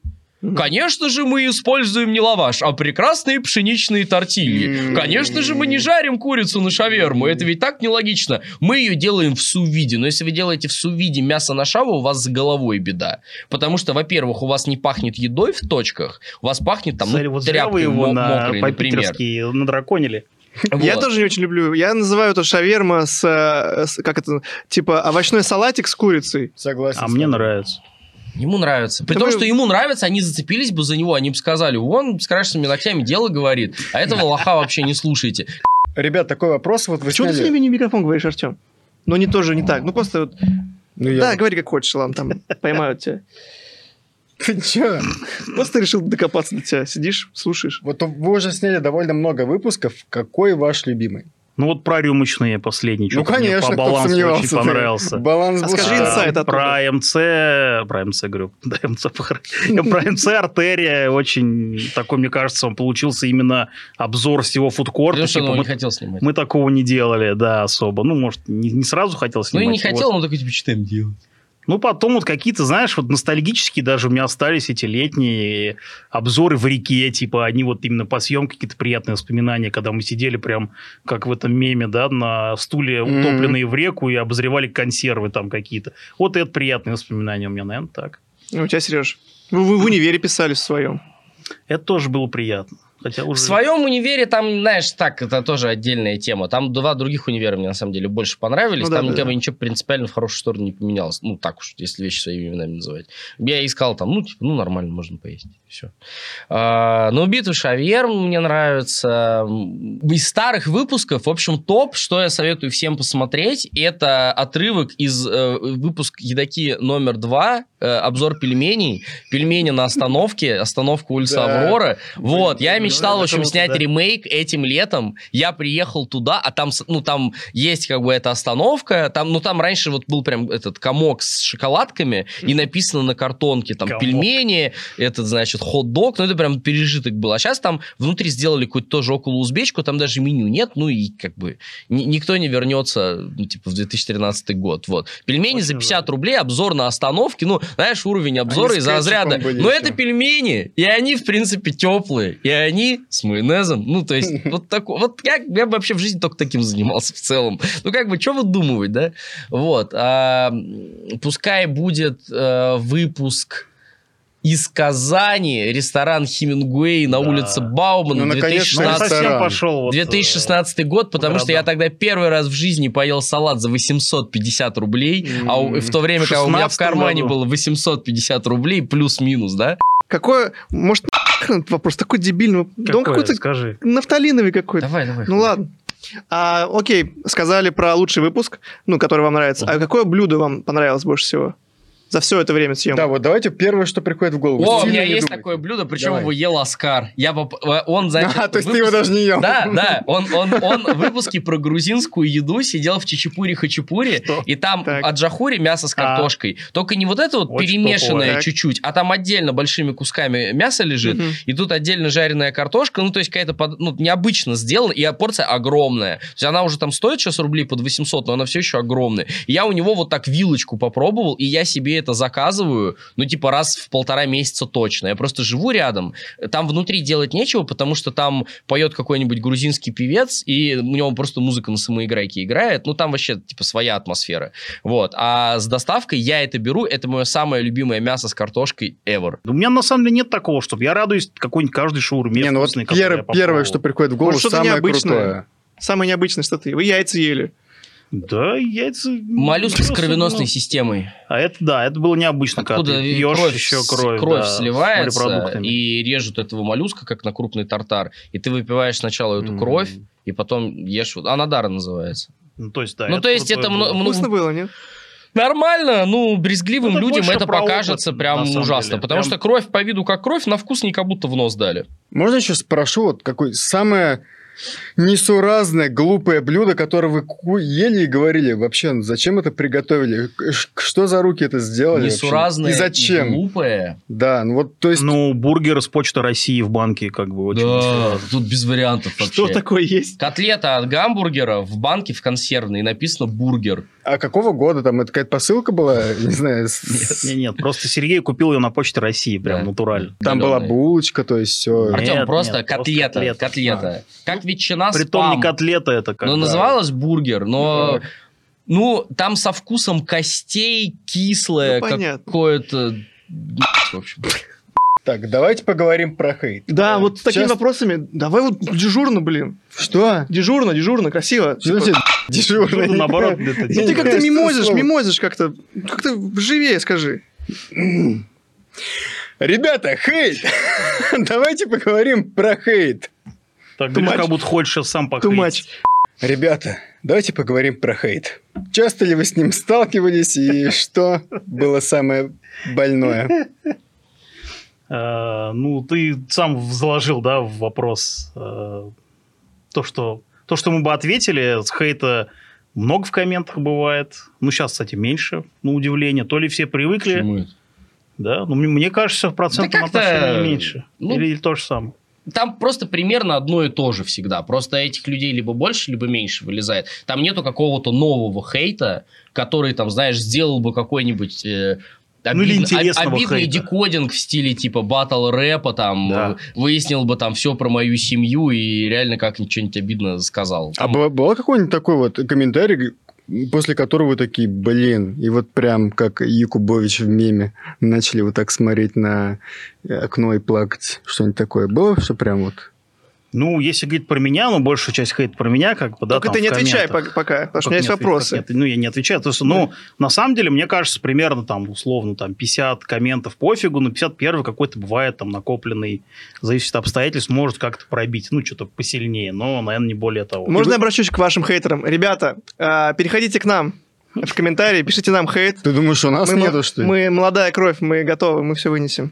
Конечно же, мы используем не лаваш, а прекрасные пшеничные тортильи. Конечно же, мы не жарим курицу на шаверму. Это ведь так нелогично. Мы ее делаем в сувиде. Но если вы делаете в сувиде мясо на шаву, у вас с головой беда. Потому что, во-первых, у вас не пахнет едой в точках, у вас пахнет там, Смотри, ну, вот тряпкой его мо- на мокрой, например. надраконили. Я Вот. тоже не очень люблю. Я называю это шаверма с, э, с- как это, типа овощной салатик с курицей. Согласен. А мне нравится. Ему нравится. При Да том, вы- что ему нравится, они зацепились бы за него, они бы сказали, он с крашенными ногтями дело говорит, а этого лоха вообще не слушайте. Ребят, такой вопрос. Вот вы Почему ты сняли- все время не в микрофон говоришь, Артем? Ну, не тоже не так. Ну, просто вот... Ну, я- Да, говори как хочешь, ладно, там поймают тебя. Ты чё? Просто решил докопаться до тебя. Сидишь, слушаешь. Вот вы уже сняли довольно много выпусков. Какой ваш любимый? Ну вот про рюмочные последние. ну, что-то мне конечно, по балансу очень понравился. Баланс А был скажи инсайт оттуда. Про МЦ, про МЦ говорю, да, МЦ. Про МЦ артерия очень такой, мне кажется, он получился именно обзор всего фудкорта. Потому что Типа, он мы, не хотел снимать. мы такого не делали, да, особо. Ну, может, не, не сразу хотел Ну снимать. и не вот. хотел, но такой, типа, что там делать? Ну, потом вот какие-то, знаешь, вот ностальгические даже у меня остались эти летние обзоры в реке, типа, они вот именно по съемке какие-то приятные воспоминания, когда мы сидели прям, как в этом меме, да, на стуле, утопленные в реку, и обозревали консервы там какие-то. Вот это приятные воспоминания у меня, наверное, так. Ну, у тебя, Сереж. Вы, вы в универе писали в своем. Это тоже было приятно. Хотя В уже... своем универе там, знаешь, так, это тоже отдельная тема. Там два других универа мне на самом деле больше понравились. Ну да, там да, бы да. ничего принципиально в хорошую сторону не поменялось. Ну, так уж, если вещи своими именами называть. Я искал там, ну, типа, ну, нормально, можно поесть. Все. но битвы Шавьер мне нравится. Из старых выпусков, в общем, топ, что я советую всем посмотреть, это отрывок из э, выпуска «Едаки номер два», э, обзор пельменей. Пельмени на остановке, остановка улица. Аврора. Вот, я ну, мечтал, в общем, снять да. ремейк этим летом. Я приехал туда, а там, ну, там есть как бы эта остановка, там, ну, там раньше вот был прям этот комок с шоколадками, и написано на картонке, там, Комок. пельмени, этот, значит, хот-дог, ну, это прям пережиток был. А сейчас там внутри сделали какую-то тоже около узбечку, там даже меню нет, ну, и как бы ни- никто не вернется, ну, типа, в 2013 год, вот. Пельмени за Очень 50 рублей, обзор на остановке, ну, знаешь, уровень обзора Они с из разряда. Но еще. это пельмени, и они, в принципе, теплые, и они с майонезом, ну, то есть, вот такой, вот я, я бы вообще в жизни только таким занимался в целом. Ну, как бы, что выдумывать, да? Вот, а, пускай будет э, выпуск из Казани, ресторан Хемингуэй на Да. улице Баумана, Ну, наконец-то Ну, 2016 ресторан. совсем пошел. Вот, э, 2016 год, потому что я тогда первый раз в жизни поел салат за 850 рублей, а у- в то время, когда у меня в 16 кармане году. было 850 рублей плюс-минус, да? Какой, может, нахрен вопрос такой дебильный. Да он какой-то Скажи. нафталиновый какой-то. Давай, давай. Ну ладно. А, окей, сказали про лучший выпуск, ну, который вам нравится. А какое блюдо вам понравилось больше всего? За все это время съемок. Да, вот давайте первое, что приходит в голову. О, у меня есть думайте. такое блюдо, причем Давай. его ел Оскар. Я поп- э, он, значит, А, то есть ты выпуск- его даже не ел. Да, да, он, он, он в выпуске про грузинскую еду сидел в чичипуре-хачапуре, и там Так. аджахури мясо с А. картошкой. Только не вот это вот Очень перемешанное топовое. чуть-чуть, а там отдельно большими кусками мясо лежит, Мгм. и тут отдельно жареная картошка, ну, то есть какая-то под- ну, необычно сделана, и порция огромная. То есть она уже там стоит сейчас рублей под 800, но она все еще огромная. И я у него вот так вилочку попробовал, и я себе это заказываю, ну, типа раз в полтора месяца точно. Я просто живу рядом, там внутри делать нечего, потому что там поет какой-нибудь грузинский певец, и у него просто музыка на самоиграйке играет, ну, там вообще, типа, своя атмосфера. Вот. А с доставкой я это беру, это мое самое любимое мясо с картошкой ever. У меня на самом деле нет такого, чтобы я радуюсь какой-нибудь каждой шаурме Не, ну вот пер- первое, что приходит в голову, Может, что-то самое необычное? крутое. Самое необычное, что ты. Вы яйца ели. Да, яйца... Моллюски с кровеносной системой. А это, да, это было необычно, Откуда когда ты пьешь кровь, еще кровь, кровь да, сливается, и режут этого моллюска, как на крупный тартар. И ты выпиваешь сначала эту М. кровь, и потом ешь... вот- Анадара называется. Ну, то есть, да. ну, то есть это было. мно- Ну, Вкусно было, нет? Нормально, ну, брезгливым Ну, людям это опыт, покажется на прям ужасно. деле. Потому Прям- что кровь по виду как кровь, на вкус не как будто в нос дали. Можно еще спрошу, вот какое самое несуразное, глупое блюдо, которое вы ели и говорили, вообще, ну, зачем это приготовили? Что за руки это сделали? вообще? Несуразное И зачем? глупое. Да, ну вот, то есть... Ну, бургер с почты России в банке, как бы, очень... Да, несуразно. тут без вариантов вообще. Что такое есть? Котлета от гамбургера в банке в консервной, и написано бургер. А какого года там? Это какая-то посылка была? Не знаю. с- Нет, нет, просто Сергей купил ее на почте России, прям Да. натурально. Там Галёная. была булочка, то есть все. Нет, Артем, нет, просто просто котлета. котлета. Котлета. Как ветчина с Притом не котлета это как Ну, называлась бургер, но... Ну, там со вкусом костей, кислое, Ну, какое-то... В общем. Так, давайте поговорим про хейт. Да, Э, вот с такими вопросами. Давай вот дежурно, блин. Что? Дежурно, дежурно, красиво. Что Типа, значит дежурный? Ну, наоборот, это Ну, ты как-то мимозишь, мимозишь как-то. Как-то живее скажи. Ребята, хейт! Давайте поговорим про хейт. Так, говоришь, как будто хочешь сейчас сам похейтить. Ребята, давайте поговорим про хейт. Часто ли вы с ним сталкивались и что было самое больное? Э, ну, ты сам заложил, да, в вопрос э, то, что, то, что мы бы ответили, с хейта много в комментах бывает. Ну, сейчас, кстати, меньше, на удивление. То ли все привыкли, Почему это? да? Ну, мне- мне кажется, в процентном как-то, отношении меньше. ну, или, или то же самое. там просто примерно одно и то же всегда. Просто этих людей либо больше, либо меньше вылезает. Там нету какого-то нового хейта, который, там, знаешь, сделал бы какой-нибудь... Э, Ну, или обидно- интересного обидный хейта. декодинг в стиле типа батл рэпа, там, Да. э, выяснил бы там все про мою семью и реально как-нибудь что-нибудь обидно сказал. А Там- был, был какой-нибудь такой вот комментарий, после которого вы такие, блин, и вот прям как Якубович в меме начали вот так смотреть на окно и плакать, что-нибудь такое. Было, что прям вот... Ну, если говорить про меня, ну, большая часть хейт про меня, как бы, да, Только там ты не отвечай комментах. пок- пока, потому что у меня есть вопросы. не- ну, я не отвечаю. То есть, ну, на самом деле, мне кажется, примерно там, условно, там, 50 комментов пофигу, но 51 какой-то бывает там накопленный, зависит от обстоятельств, может как-то пробить, ну, что-то посильнее, но, наверное, не более того. Можно я обращусь к вашим хейтерам? Ребята, а, переходите к нам в комментарии, пишите нам хейт. Ты думаешь, у нас Мы, нету, что ли? мы молодая кровь, мы готовы, мы все вынесем.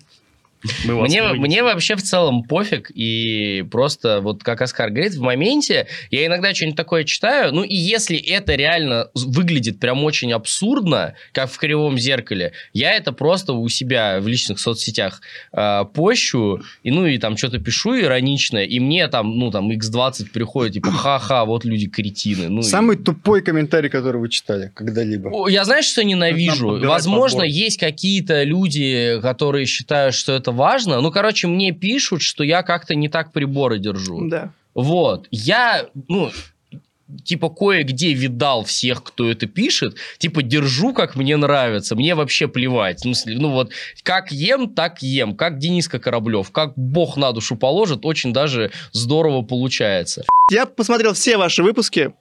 Мне, мне вообще в целом пофиг, и просто вот как Оскар говорит, в моменте я иногда что-нибудь такое читаю, ну и если это реально выглядит прям очень абсурдно, как в «Кривом зеркале», я это просто у себя в личных соцсетях э, пощу, и ну и там что-то пишу ироничное, и мне там, ну там x20 приходит, типа, ха-ха, вот люди кретины. Ну, и- Самый тупой комментарий, который вы читали когда-либо. Я знаешь, что ненавижу? Возможно, подбор. есть какие-то люди, которые считают, что это важно. Ну, короче, мне пишут, что я как-то не так приборы держу. Да. Вот. Я, ну, типа, кое-где видал всех, кто это пишет. Типа, держу, как мне нравится. Мне вообще плевать. В смысле, ну вот, как ем, так ем. Как Дениска Кораблев. Как бог на душу положит, очень даже здорово получается. Я посмотрел все ваши выпуски,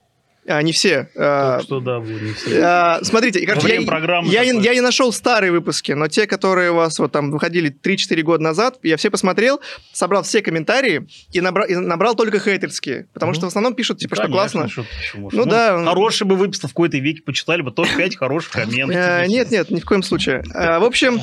а, не все. а, Так что, да, не все. а, смотрите, короче, я, я, не- такое. я не нашел старые выпуски, но те, которые у вас вот там выходили 3-4 года назад, я все посмотрел, собрал все комментарии и набрал, и набрал только хейтерские, потому Мгм. что в основном пишут, типа, что Конечно, классно. что еще можешь. Ну да. Хороший бы выпуск в какой-то веке почитали бы, тоже 5 хороших комментов. Э, Нет, нет, ни в коем случае. А, В общем,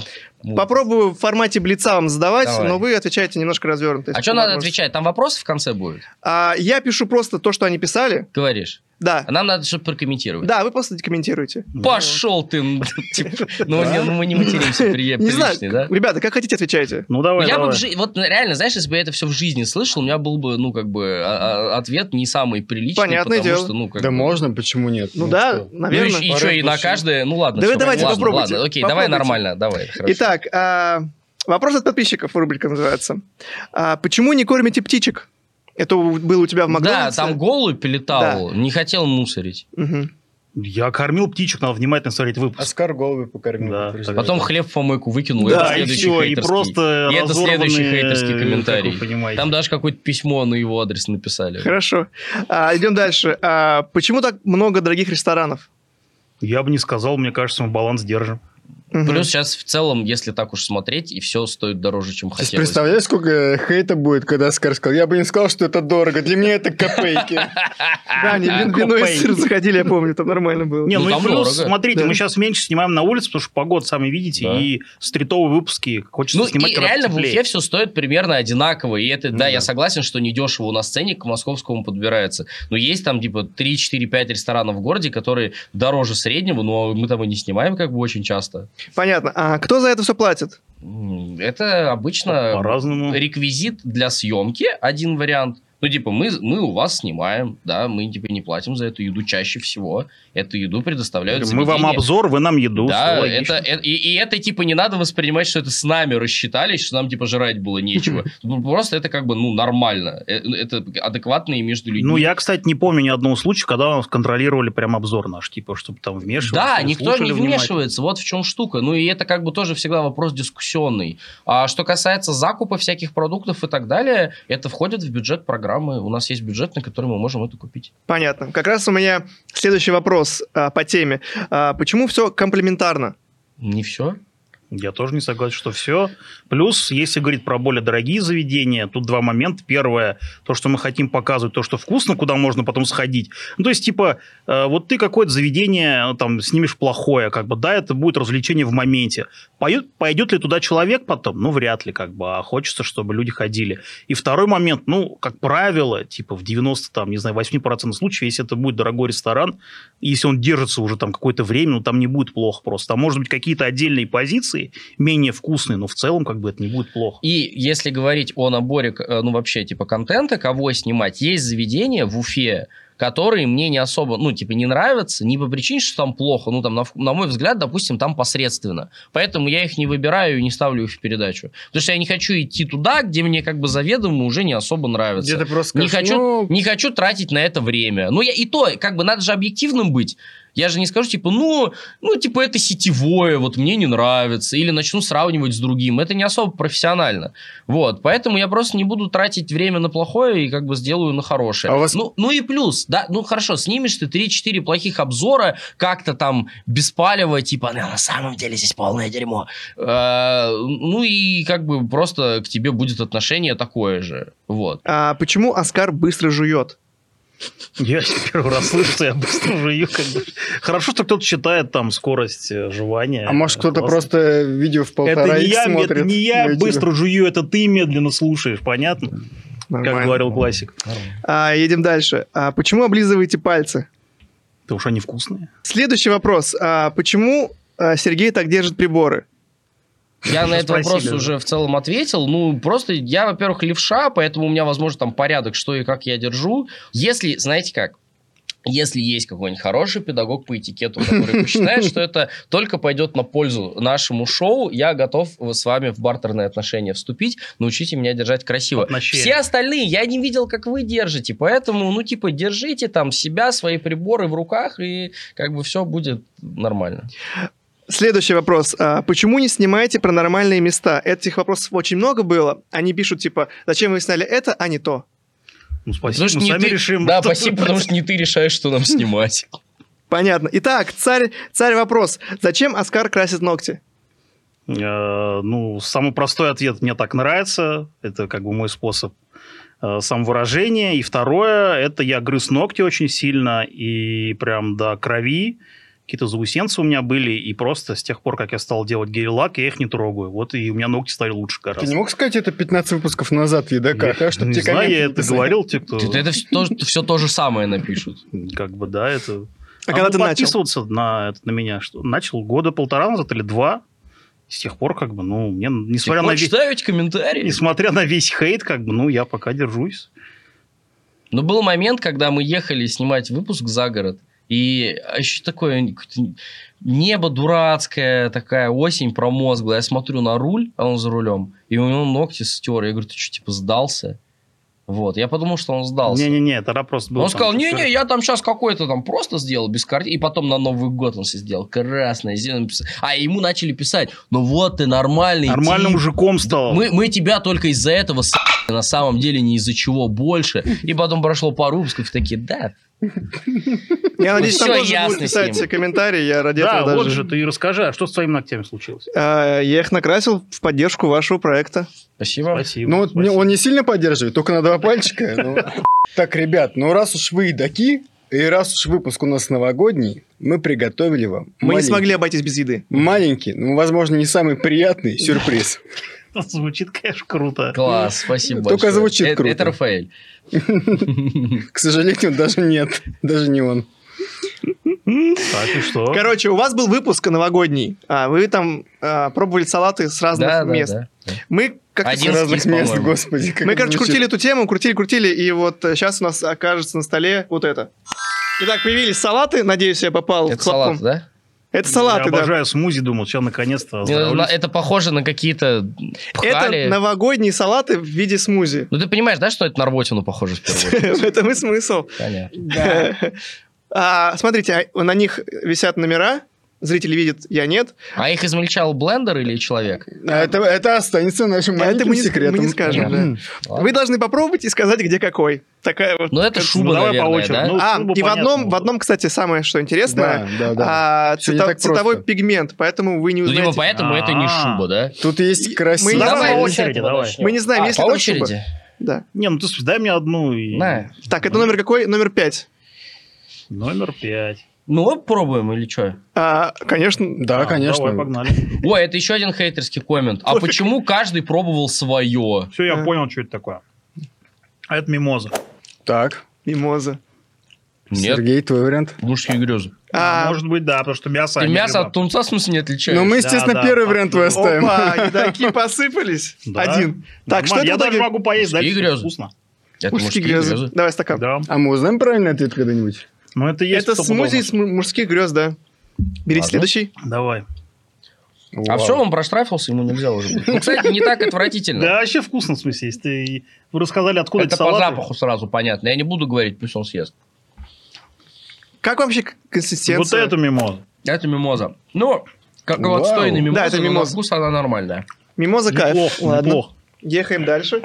попробую в формате блица вам задавать, Давай. но вы отвечаете немножко развернуто. А что надо отвечать? Там вопросы в конце будут? А, Я пишу просто то, что они писали. Говоришь. Да. А нам надо, чтобы прокомментировать. Да, вы просто комментируете. Пошел ты! ну, типа, Ну, ну, мы не материмся при- Не знаю, приличный, да? ребята, как хотите, отвечайте. Ну, давай, Я бы давай. вот реально, знаешь, если бы я это все в жизни слышал, у меня был бы, ну, как бы, а- а- ответ не самый приличный, Понятное дело. что, ну, как Да можно, почему нет? Ну да? Ну, наверное. и, и что, и на каждое, ну ладно. Да всё, давайте попробуйте, Ладно, окей, давай нормально, давай. Итак, а, вопрос от подписчиков, рубрика называется. Почему не кормите птичек? Это было у тебя в Да, Макдональдсе? там голубь летал, не хотел мусорить. Мгм. Я кормил птичек, надо внимательно смотреть выпуск. Оскар голуби покормил. Да. Потом хлеб в помойку выкинул, и Да, это и следующий все, и хейтерский. просто И это следующий хейтерский комментарий. Там даже какое-то письмо на его адрес написали. Хорошо. А, идем дальше. А, почему так много дорогих ресторанов? Я бы не сказал, мне кажется, мы баланс держим. Мгм. Плюс сейчас в целом, если так уж смотреть, и все стоит дороже, чем хотелось. представляешь, сколько хейта будет, когда Оскар сказал, я бы не сказал, что это дорого, для меня это копейки. Да, они вин- вино и сыр заходили, я помню, там нормально было. Не, Ну, ну, и плюс, смотрите, мы сейчас меньше снимаем на улице, потому что погода, сами видите, и стритовые выпуски хочется Ну, снимать и когда реально в. Уфе все стоит примерно одинаково. И это, Ну да, да. я согласен, что недешево у нас ценник к московскому подбирается. Но есть там, типа, 3, 4, 5 ресторанов в городе, которые дороже среднего, но мы там и не снимаем как бы очень часто. Понятно. А кто за это все платит? Это обычно По-разному. реквизит для съемки, один вариант. Ну, типа, мы, мы у вас снимаем, да, мы, типа, не платим за эту еду чаще всего. Эту еду предоставляют Мы вам обзор, вы нам еду. Да, это, это- и, и это типа не надо воспринимать, что это с нами рассчитались, что нам типа жрать было нечего. Ну, Просто это как бы ну нормально, Э, это адекватно и между людьми. Ну, я, кстати, не помню ни одного случая, когда нас контролировали прям обзор наш, типа, чтобы там вмешиваться. Да, никто не вмешивается, вот в чем штука. Ну и это как бы тоже всегда вопрос дискуссионный. А что касается закупа всяких продуктов и так далее, это входит в бюджет программы. У нас есть бюджет, на который мы можем это купить. Понятно. Как раз у меня следующий вопрос а, по теме. А, почему все комплементарно? Не все. Я тоже не согласен, что все. Плюс, если говорить про более дорогие заведения, тут два момента. Первое, то, что мы хотим показывать, то, что вкусно, куда можно потом сходить. Ну, то есть, типа, э, вот ты какое-то заведение, э, там, снимешь плохое, как бы, да, это будет развлечение в моменте. Пойдет, пойдет ли туда человек потом? Ну, вряд ли, как бы, а хочется, чтобы люди ходили. И второй момент, ну, как правило, типа, в 90, там, не знаю, 8% случаев, если это будет дорогой ресторан, Если он держится уже там какое-то время, ну, там не будет плохо просто. А может быть, какие-то отдельные позиции менее вкусные, но в целом как бы это не будет плохо. И если говорить о наборе, э, ну, вообще, типа, контента, кого снимать, есть заведения в Уфе, которые мне не особо, ну, типа, не нравятся, не по причине, что там плохо, ну, там, на, на мой взгляд, допустим, там посредственно. Поэтому я их не выбираю и не ставлю их в передачу. Потому что я не хочу идти туда, где мне как бы заведомо уже не особо нравится. Где ты просто Не скажешь, хочу, ну, не хочу тратить на это время. Ну, я и то, как бы, надо же объективным быть. Я же не скажу, типа, ну, ну, типа, это сетевое, вот мне не нравится, или начну сравнивать с другим. Это не особо профессионально. Вот, поэтому я просто не буду тратить время на плохое и как бы сделаю на хорошее. А вас- ну, ну и плюс, да, ну хорошо, снимешь ты 3-4 плохих обзора, как-то там беспалево, типа, «Ну, на самом деле здесь полное дерьмо. Э, ну и как бы просто к тебе будет отношение такое же. Вот. А почему Оскар быстро жует? Я первый раз слышу, что я быстро жую. Как бы. Хорошо, что кто-то считает там скорость э, жевания. А может кто-то просто видео в полтора Это не я, смотрит? это не я быстро жую, это ты медленно слушаешь, понятно? Как Нормально. говорил классик. А, едем дальше. А почему облизываете пальцы? Ты уж они вкусные. Следующий вопрос. А почему а, Сергей так держит приборы? Я на этот вопрос да. уже в целом ответил. Ну, просто я, во-первых, левша, поэтому у меня, возможно, там порядок, что и как я держу. Если, знаете как, если есть какой-нибудь хороший педагог по этикету, который посчитает, что это только пойдет на пользу нашему шоу, я готов с вами в бартерные отношения вступить. Научите меня держать красиво. Отношения. Все остальные я не видел, как вы держите, поэтому, ну, типа, держите там себя, свои приборы в руках, и как бы все будет нормально. Следующий вопрос. А почему не снимаете про нормальные места? Этих вопросов очень много было. Они пишут, типа, зачем вы сняли это, а не то? Ну, спасибо, Потому мы не сами ты- решим. Да, спасибо, потому что не ты решаешь, что нам снимать. Понятно. Итак, царь, царь вопрос. Зачем Оскар красит ногти? Э, Ну, самый простой ответ мне так нравится. Это как бы мой способ э, самовыражения. И второе, это я грыз ногти очень сильно и прям до крови. Какие-то заусенцы у меня были, и просто с тех пор, как я стал делать гель-лак, я их не трогаю. Вот и у меня ногти стали лучше Ты гораздо. не мог сказать это 15 выпусков назад в едоках, а? Чтоб не знаю, я не это говорил, те, кто... Это, это все, то же самое напишут. Как бы, да, это... А когда ну, ты начал? подписываться на, это- на меня, что начал года полтора назад или два. С тех пор, как бы, ну, мне, несмотря на, весь, читаю эти комментарии. несмотря на весь хейт, как бы, ну, я пока держусь. Но был момент, когда мы ехали снимать выпуск за город, и еще такое небо дурацкое, такая осень промозглая. Я смотрю на руль, а он за рулем, и у него ногти стер. Я говорю, ты что, типа, сдался? Вот, я подумал, что он сдался. Не-не-не, тогда просто был... он там сказал, не-не, я там сейчас какой-то там просто сделал без карты. И потом на Новый год он все сделал. Красное, зеленое. А ему начали писать, ну вот ты нормальный Нормальным тип, мужиком стал. мы, мы тебя только из-за этого с***, на самом деле не из-за чего больше. И потом прошло пару выпусков, такие, да, Я надеюсь, там всё тоже будут писать ним. комментарии. Я ради Да, этого вот даже... же, ты и расскажи, а что с твоими ногтями случилось? А, я их накрасил в поддержку вашего проекта. спасибо. Спасибо. Ну вот спасибо. он не сильно поддерживает, только на два пальчика. ну. Так, ребят, ну раз уж вы едоки, и раз уж выпуск у нас новогодний, мы приготовили вам Мы не смогли обойтись без еды. маленький, ну, возможно, не самый приятный сюрприз. Звучит, конечно, круто. Класс, спасибо Только большое. звучит Э- круто. Это Рафаэль. К сожалению, даже нет, даже не он. Так, и что? Короче, у вас был выпуск новогодний. А, вы там а, пробовали салаты с разных Да, да, мест. да. да. Мы как-то Один С разных мест, по-моему. господи. как Мы, короче, звучит. крутили эту тему, крутили, крутили, и вот сейчас у нас окажется на столе вот это. Итак, появились салаты. Надеюсь, я попал Это салат, да? Это Я салаты, да. обожаю смузи, думал, сейчас наконец-то Это, оздоровлюсь. это похоже на какие-то пхали. Это новогодние салаты в виде смузи. Ну, ты понимаешь, да, что это на рвотину похоже в первую очередь? В этом и смысл. Понятно. А, Смотрите, а на них висят номера. Зрители видят, я нет. А их измельчал блендер или человек? А Это, это останется нашим А это маленьким мы не- секретом. мы не скажем, да. Ладно. Вы должны попробовать и сказать, где какой. Такая вот. Ну, это Ну, шуба, по наверное, очереди. да? Ну, а, шуба и в одном, в одном, кстати, самое, что интересное, Да, да, да. а, цвета- цветовой просто. пигмент, поэтому вы не Ну, узнаете. типа, поэтому это не А. шуба, да? Тут есть красивый... Мы не Давай знаем. по очереди, очереди давай. Мы не знаем, А, есть ли по там шуба. очереди? Да. Не, ну ты дай мне одну. и- На. Так, это номер какой? Номер пять. Номер пять. Ну, пробуем или что? А, конечно. Да, А, конечно. Давай, погнали. Ой, это еще один хейтерский коммент. А почему каждый пробовал свое? Все, я понял, что это такое. А это мимоза. Так. Мимоза. Нет, Сергей, твой вариант? мужские грезы. А, Может быть, да, потому что мясо... Ты мясо от тунца, в смысле, не отличаешь? Ну, мы, да, естественно, да, первый так, вариант твой оставим. Опа, едоки посыпались. Да. Один. Так, что Я даже могу поесть, да, Мужские грезы. вкусно. Это Мужские грезы. Давай стакан. Да. А мы узнаем правильный ответ когда-нибудь? Ну, это есть Это смузи из му- мужских грез, да. Бери Ладно. следующий. Давай. А Вау. все, он проштрафился, ему нельзя уже. Ну, кстати, не так отвратительно. Да, вообще вкусно, в смысле, если ты... Вы рассказали, откуда Это по запаху сразу понятно. Я не буду говорить, пусть он съест. Как вообще консистенция? Вот эту мимозу. Это мимоза. Ну, как вот отстойный мимоза, Да, это но мимоза. вкус она нормальная. Мимоза кайф. Неплохо, Ладно. неплохо. Ехаем дальше.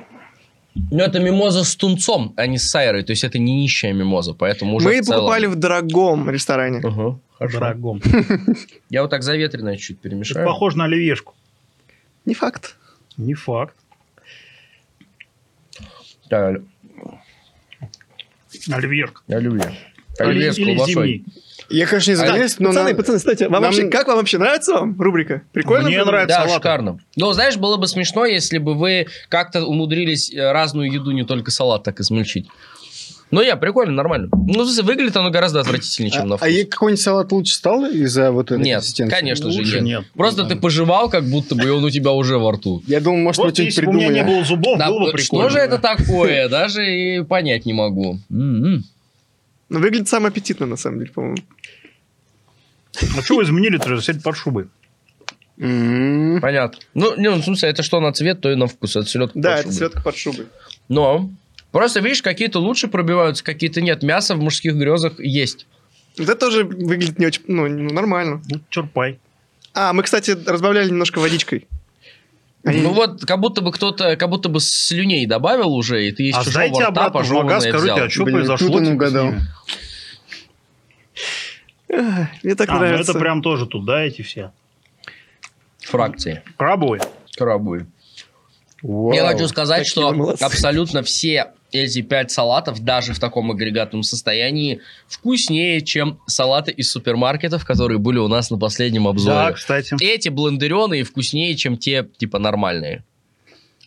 Но это мимоза с тунцом, а не с сайрой. То есть это не нищая мимоза, поэтому уже Мы в целом- покупали в дорогом ресторане. Ага, хорошо. Дорогом. Я вот так заветренное чуть Это перемешаю. похоже на оливьешку. Не факт. Не факт. Да. Или, Оливье с или колбасой. Я, конечно, не Так, знаю, но пацаны, нам- пацаны, кстати, вам нам- вообще, как вам вообще нравится вам рубрика? Прикольно? Мне нравится. Да, салаты. шикарно. Но, знаешь, было бы смешно, если бы вы как-то умудрились э, разную еду, не только салат, так измельчить. Ну, я, прикольно, нормально. Ну, выглядит оно гораздо отвратительнее, чем на А, вкус. а ей какой-нибудь салат лучше стал из-за вот этой Нет, консистенции? конечно же Лучше нет. нет. Просто ты пожевал, как будто бы, и он у тебя уже во рту. Я думал, может, Вот что-нибудь если бы у меня не было зубов, Да, было бы прикольно. что же это такое? Даже и понять не могу. М-м. Ну, выглядит самое аппетитно, на самом деле, по-моему. А что вы изменили-то? Сидеть под шубой. М. Понятно. Ну, не, ну, в смысле, это что на цвет, то и на вкус. Это селедка Да, под это шубой. селедка под шубой. Но просто, видишь, какие-то лучше пробиваются, какие-то нет. Мясо в мужских грезах есть. Это тоже выглядит не очень, ну, ну, нормально. Ну, черпай. А, мы, кстати, разбавляли немножко водичкой. Ну вот, как будто бы кто-то, как будто бы слюней добавил уже, и ты из А чужого сдайте рта пожеванное магаз, скажите, взял. а что Блин, произошло? тут он угадал. Мне так А, ну нравится. это прям тоже тут, да, эти все. Фракции. Крабовые. Крабовые. Вау. Я хочу сказать, какие что молодцы. абсолютно все эти пять салатов, даже в таком агрегатном состоянии, вкуснее, чем салаты из супермаркетов, которые были у нас на последнем Да, обзоре. кстати. Эти блендереные вкуснее, чем те, типа, нормальные.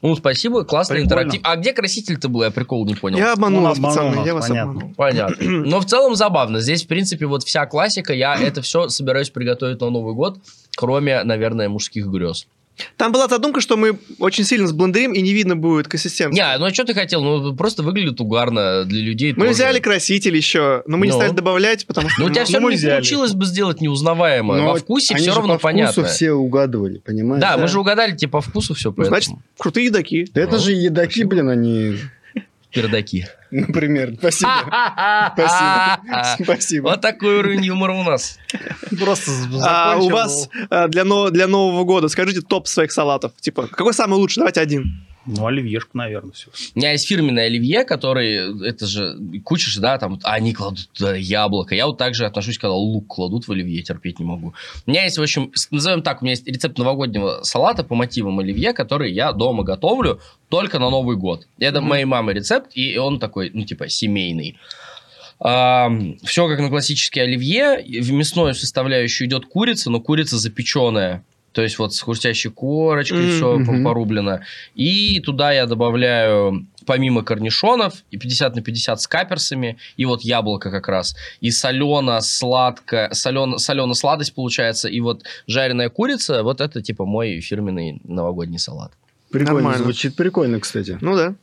Ну, спасибо, классный Прикольно. интерактив. А где краситель-то был? Я прикол не понял. Я обманул вас, пацаны, нас, я вас понятно. обманул. Понятно. Но в целом забавно. Здесь, в принципе, вот вся классика. Я это все собираюсь приготовить на Новый год, кроме, наверное, мужских грез. Там была задумка, что мы очень сильно сблендерим, и не видно будет консистенции. Не, ну а что ты хотел? Ну, просто выглядит угарно для людей. Мы тоже. взяли краситель еще, но мы не Ну. стали добавлять, потому что... Ну, у тебя все равно не получилось бы сделать неузнаваемо. Но Во вкусе все равно по вкусу понятно. все угадывали, понимаешь? Да, Да. мы же угадали, тебе по вкусу все, Ну, поэтому. значит, крутые едоки. Да это Ну, же едаки, блин, они... пердаки. Например. Спасибо. Спасибо. Спасибо. Вот такой уровень юмора у нас. Просто А у вас а, для, но- для Нового года скажите топ своих салатов. Типа, какой самый лучший? Давайте один. Ну, оливьешку, наверное, все. У меня есть фирменное оливье, который, это же, куча же, да, там, а они кладут туда яблоко. Я вот так же отношусь, когда лук кладут в оливье, терпеть не могу. У меня есть, в общем, назовем так, у меня есть рецепт новогоднего салата по мотивам оливье, который я дома готовлю только на Новый год. Это Мгм. моей мамы рецепт, и он такой, ну, типа, семейный. все как на классический оливье. В мясную составляющую идет курица, но курица запеченная. То есть вот с хрустящей корочкой Мгм. все Мгм. порублено. И туда я добавляю, помимо корнишонов, и 50 на 50 с каперсами, и вот яблоко как раз. И солено, сладко, солено, солено-сладость получается, и вот жареная курица, вот это типа мой фирменный новогодний салат. Прикольно, Нормально. звучит прикольно, кстати. Ну да.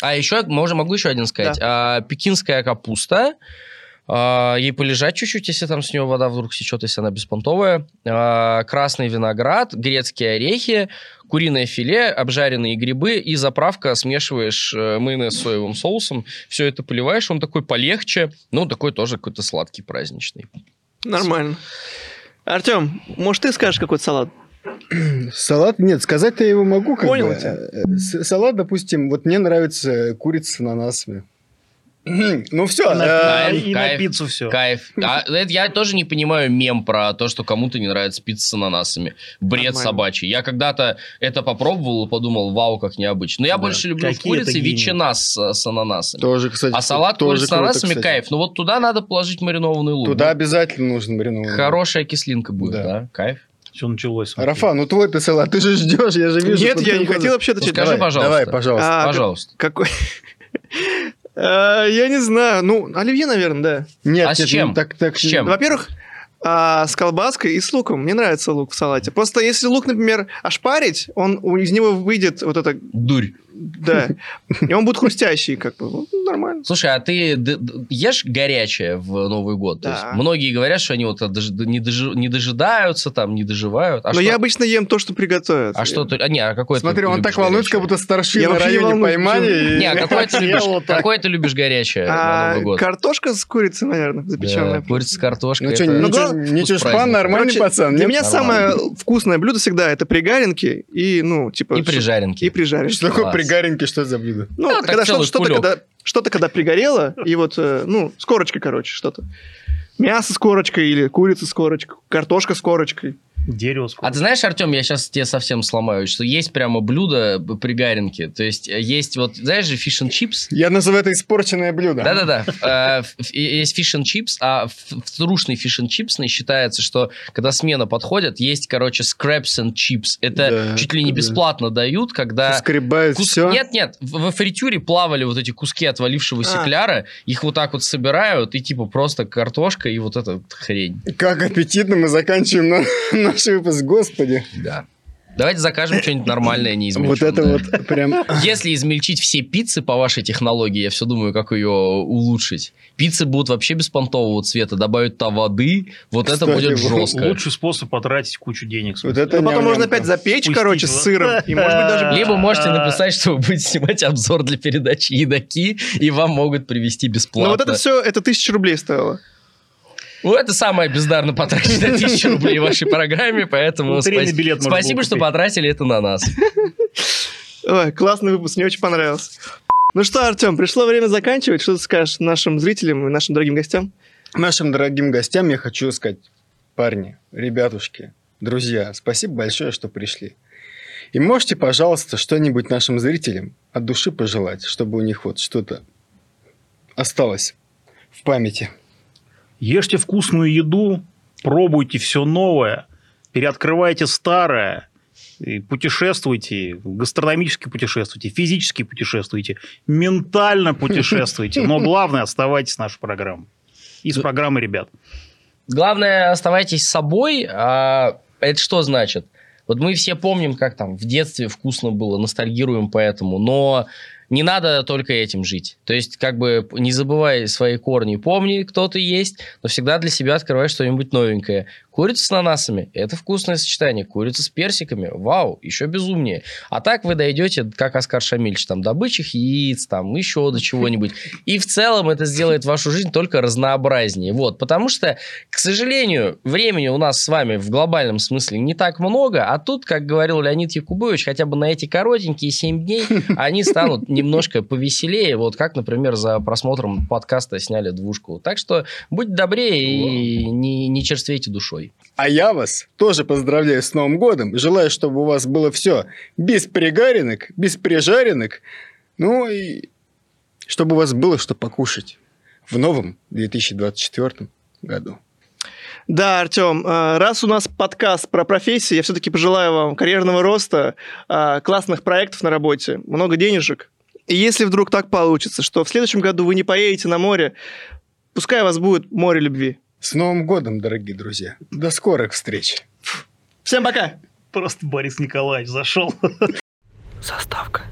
А еще, можно, могу еще один сказать. А, пекинская капуста. А, ей полежать чуть-чуть, если там с нее вода вдруг сечет, если она беспонтовая. А, красный виноград, грецкие орехи, куриное филе, обжаренные грибы и заправка смешиваешь э, майонез с соевым соусом. Все это поливаешь, он такой полегче. Ну, такой тоже какой-то сладкий, праздничный. Нормально. Артем, может, ты скажешь какой-то салат? Салат, нет, сказать-то я его могу. Как Понял бы. тебя. Салат, допустим, вот мне нравится курица с ананасами. Ну все, И на, Кайф, и на кайф. пиццу все. Кайф. А, это я тоже не понимаю мем про то, что кому-то не нравится пицца с ананасами. Бред Нормально. собачий. Я когда-то это попробовал и подумал, вау, как необычно. Но я Да. больше люблю в Какие курице гении. ветчина с, с ананасами. тоже, кстати, а салат тоже с круто, ананасами кстати. кайф. Ну вот туда надо положить маринованный лук. Туда Ну, обязательно нужен маринованный. Хорошая кислинка будет, Да. да? Кайф. Все началось. смотри. Рафа, ну твой ты салат, ты же ждешь, я же вижу. Нет, я не хотел вообще Ну, отвечать. скажи, Давай, пожалуйста. Давай, пожалуйста. А, Пожалуйста. Какой? Э, Я не знаю. Ну, оливье, наверное, да. Нет, А с чем? так, так, С чем? Во-первых, а, с колбаской и с луком. Мне нравится лук в салате. Просто если лук, например, ошпарить, он, из него выйдет вот это, Дурь. Да, и он будет хрустящий, как бы, ну, нормально. Слушай, а ты ешь горячее в Новый год? То Да. есть многие говорят, что они вот не, дожи- не дожидаются, там, не доживают. А Но что, я обычно ем то, что приготовят. а что ты... А, не, а какой Смотри, он так волнуется, как будто старшины Я на вообще не районе волнуюсь, поймали. и- Не, а какой ты любишь, какой ты любишь горячее на А, Новый год? картошка с курицей, наверное, запеченная. Да, курица с картошкой. Ну что, Ну, ничего, ничего, вкус шпан, нормальный пацан. Для меня самое вкусное блюдо всегда это пригаренки и, ну, типа... И прижаренки. И прижаренки. Что такое. Пригаренки, что за блюдо? Ну, Ну, так когда что-то, что-то, когда, что-то, когда пригорело, и вот, э, ну, с корочкой, короче, что-то. Мясо с корочкой или курица с корочкой, картошка с корочкой. Дерево А ты знаешь, Артем, я сейчас тебе совсем сломаю, что есть прямо блюдо б- пригаренки. То есть э, есть вот, знаешь же, фиш чипс? Я назову это испорченное блюдо. Да-да-да. Э, Есть fish chips, а трушный fish чипсный считается, что когда смена подходит, есть, короче, scraps and chips. Это чуть ли не бесплатно дают, когда... Скребают все. Нет, нет, в, во фритюре плавали вот эти куски отвалившегося А. кляра, их вот так вот собирают, и типа просто картошка и вот эта хрень. Как аппетитно мы заканчиваем на- наш выпуск, господи. Да. Давайте закажем что-нибудь нормальное, не Вот это вот прям... Если измельчить все пиццы по вашей технологии, я все думаю, как ее улучшить. Пиццы будут вообще беспонтового цвета, добавить то воды, вот это Кстати, будет вот жестко. Лучший способ потратить кучу денег. Вот это Ну, потом можно опять запечь, Спустить, короче, с сыром. И, может быть, даже... Либо можете написать, что вы будете снимать обзор для передачи «Едоки», и вам могут привести бесплатно. Ну, вот это все, это тысяча рублей стоило. Ну, это самое бездарно потраченное тысяча рублей в вашей программе, поэтому спасибо, было что потратили это на нас. Ой, классный выпуск, мне очень понравился. Ну что, Артем, пришло время заканчивать. Что ты скажешь нашим зрителям и нашим дорогим гостям? Нашим дорогим гостям я хочу сказать, парни, ребятушки, друзья, спасибо большое, что пришли. И можете, пожалуйста, что-нибудь нашим зрителям от души пожелать, чтобы у них вот что-то осталось в памяти. Ешьте вкусную еду, пробуйте все новое, переоткрывайте старое, путешествуйте, гастрономически путешествуйте, физически путешествуйте, ментально путешествуйте. Но главное, оставайтесь с нашей программой. И с программой ребят. Главное, оставайтесь собой. А это что значит? Вот мы все помним, как там в детстве вкусно было, ностальгируем по этому, но не надо только этим жить. То есть, как бы, не забывай свои корни, помни, кто ты есть, но всегда для себя открывай что-нибудь новенькое. Курица с ананасами – это вкусное сочетание. Курица с персиками – вау, еще безумнее. А так вы дойдете, как Оскар Шамильевич, там, до бычьих яиц, там, еще до чего-нибудь. И в целом это сделает вашу жизнь только разнообразнее. Вот, потому что, к сожалению, времени у нас с вами в глобальном смысле не так много, а тут, как говорил Леонид Якубович, хотя бы на эти коротенькие 7 дней они станут немножко повеселее, вот как, например, за просмотром подкаста сняли двушку. Так что будьте добрее и не, не черствейте душой. А я вас тоже поздравляю с Новым годом. Желаю, чтобы у вас было все без пригаренок, без прижаренок. Ну и чтобы у вас было что покушать в новом 2024 году. Да, Артем, э, раз у нас подкаст про профессии, я все-таки пожелаю вам карьерного роста, э, классных проектов на работе, много денежек. И если вдруг так получится, что в следующем году вы не поедете на море, пускай у вас будет море любви. С Новым годом, дорогие друзья. До скорых встреч. Всем пока! Просто Борис Николаевич зашел. Заставка.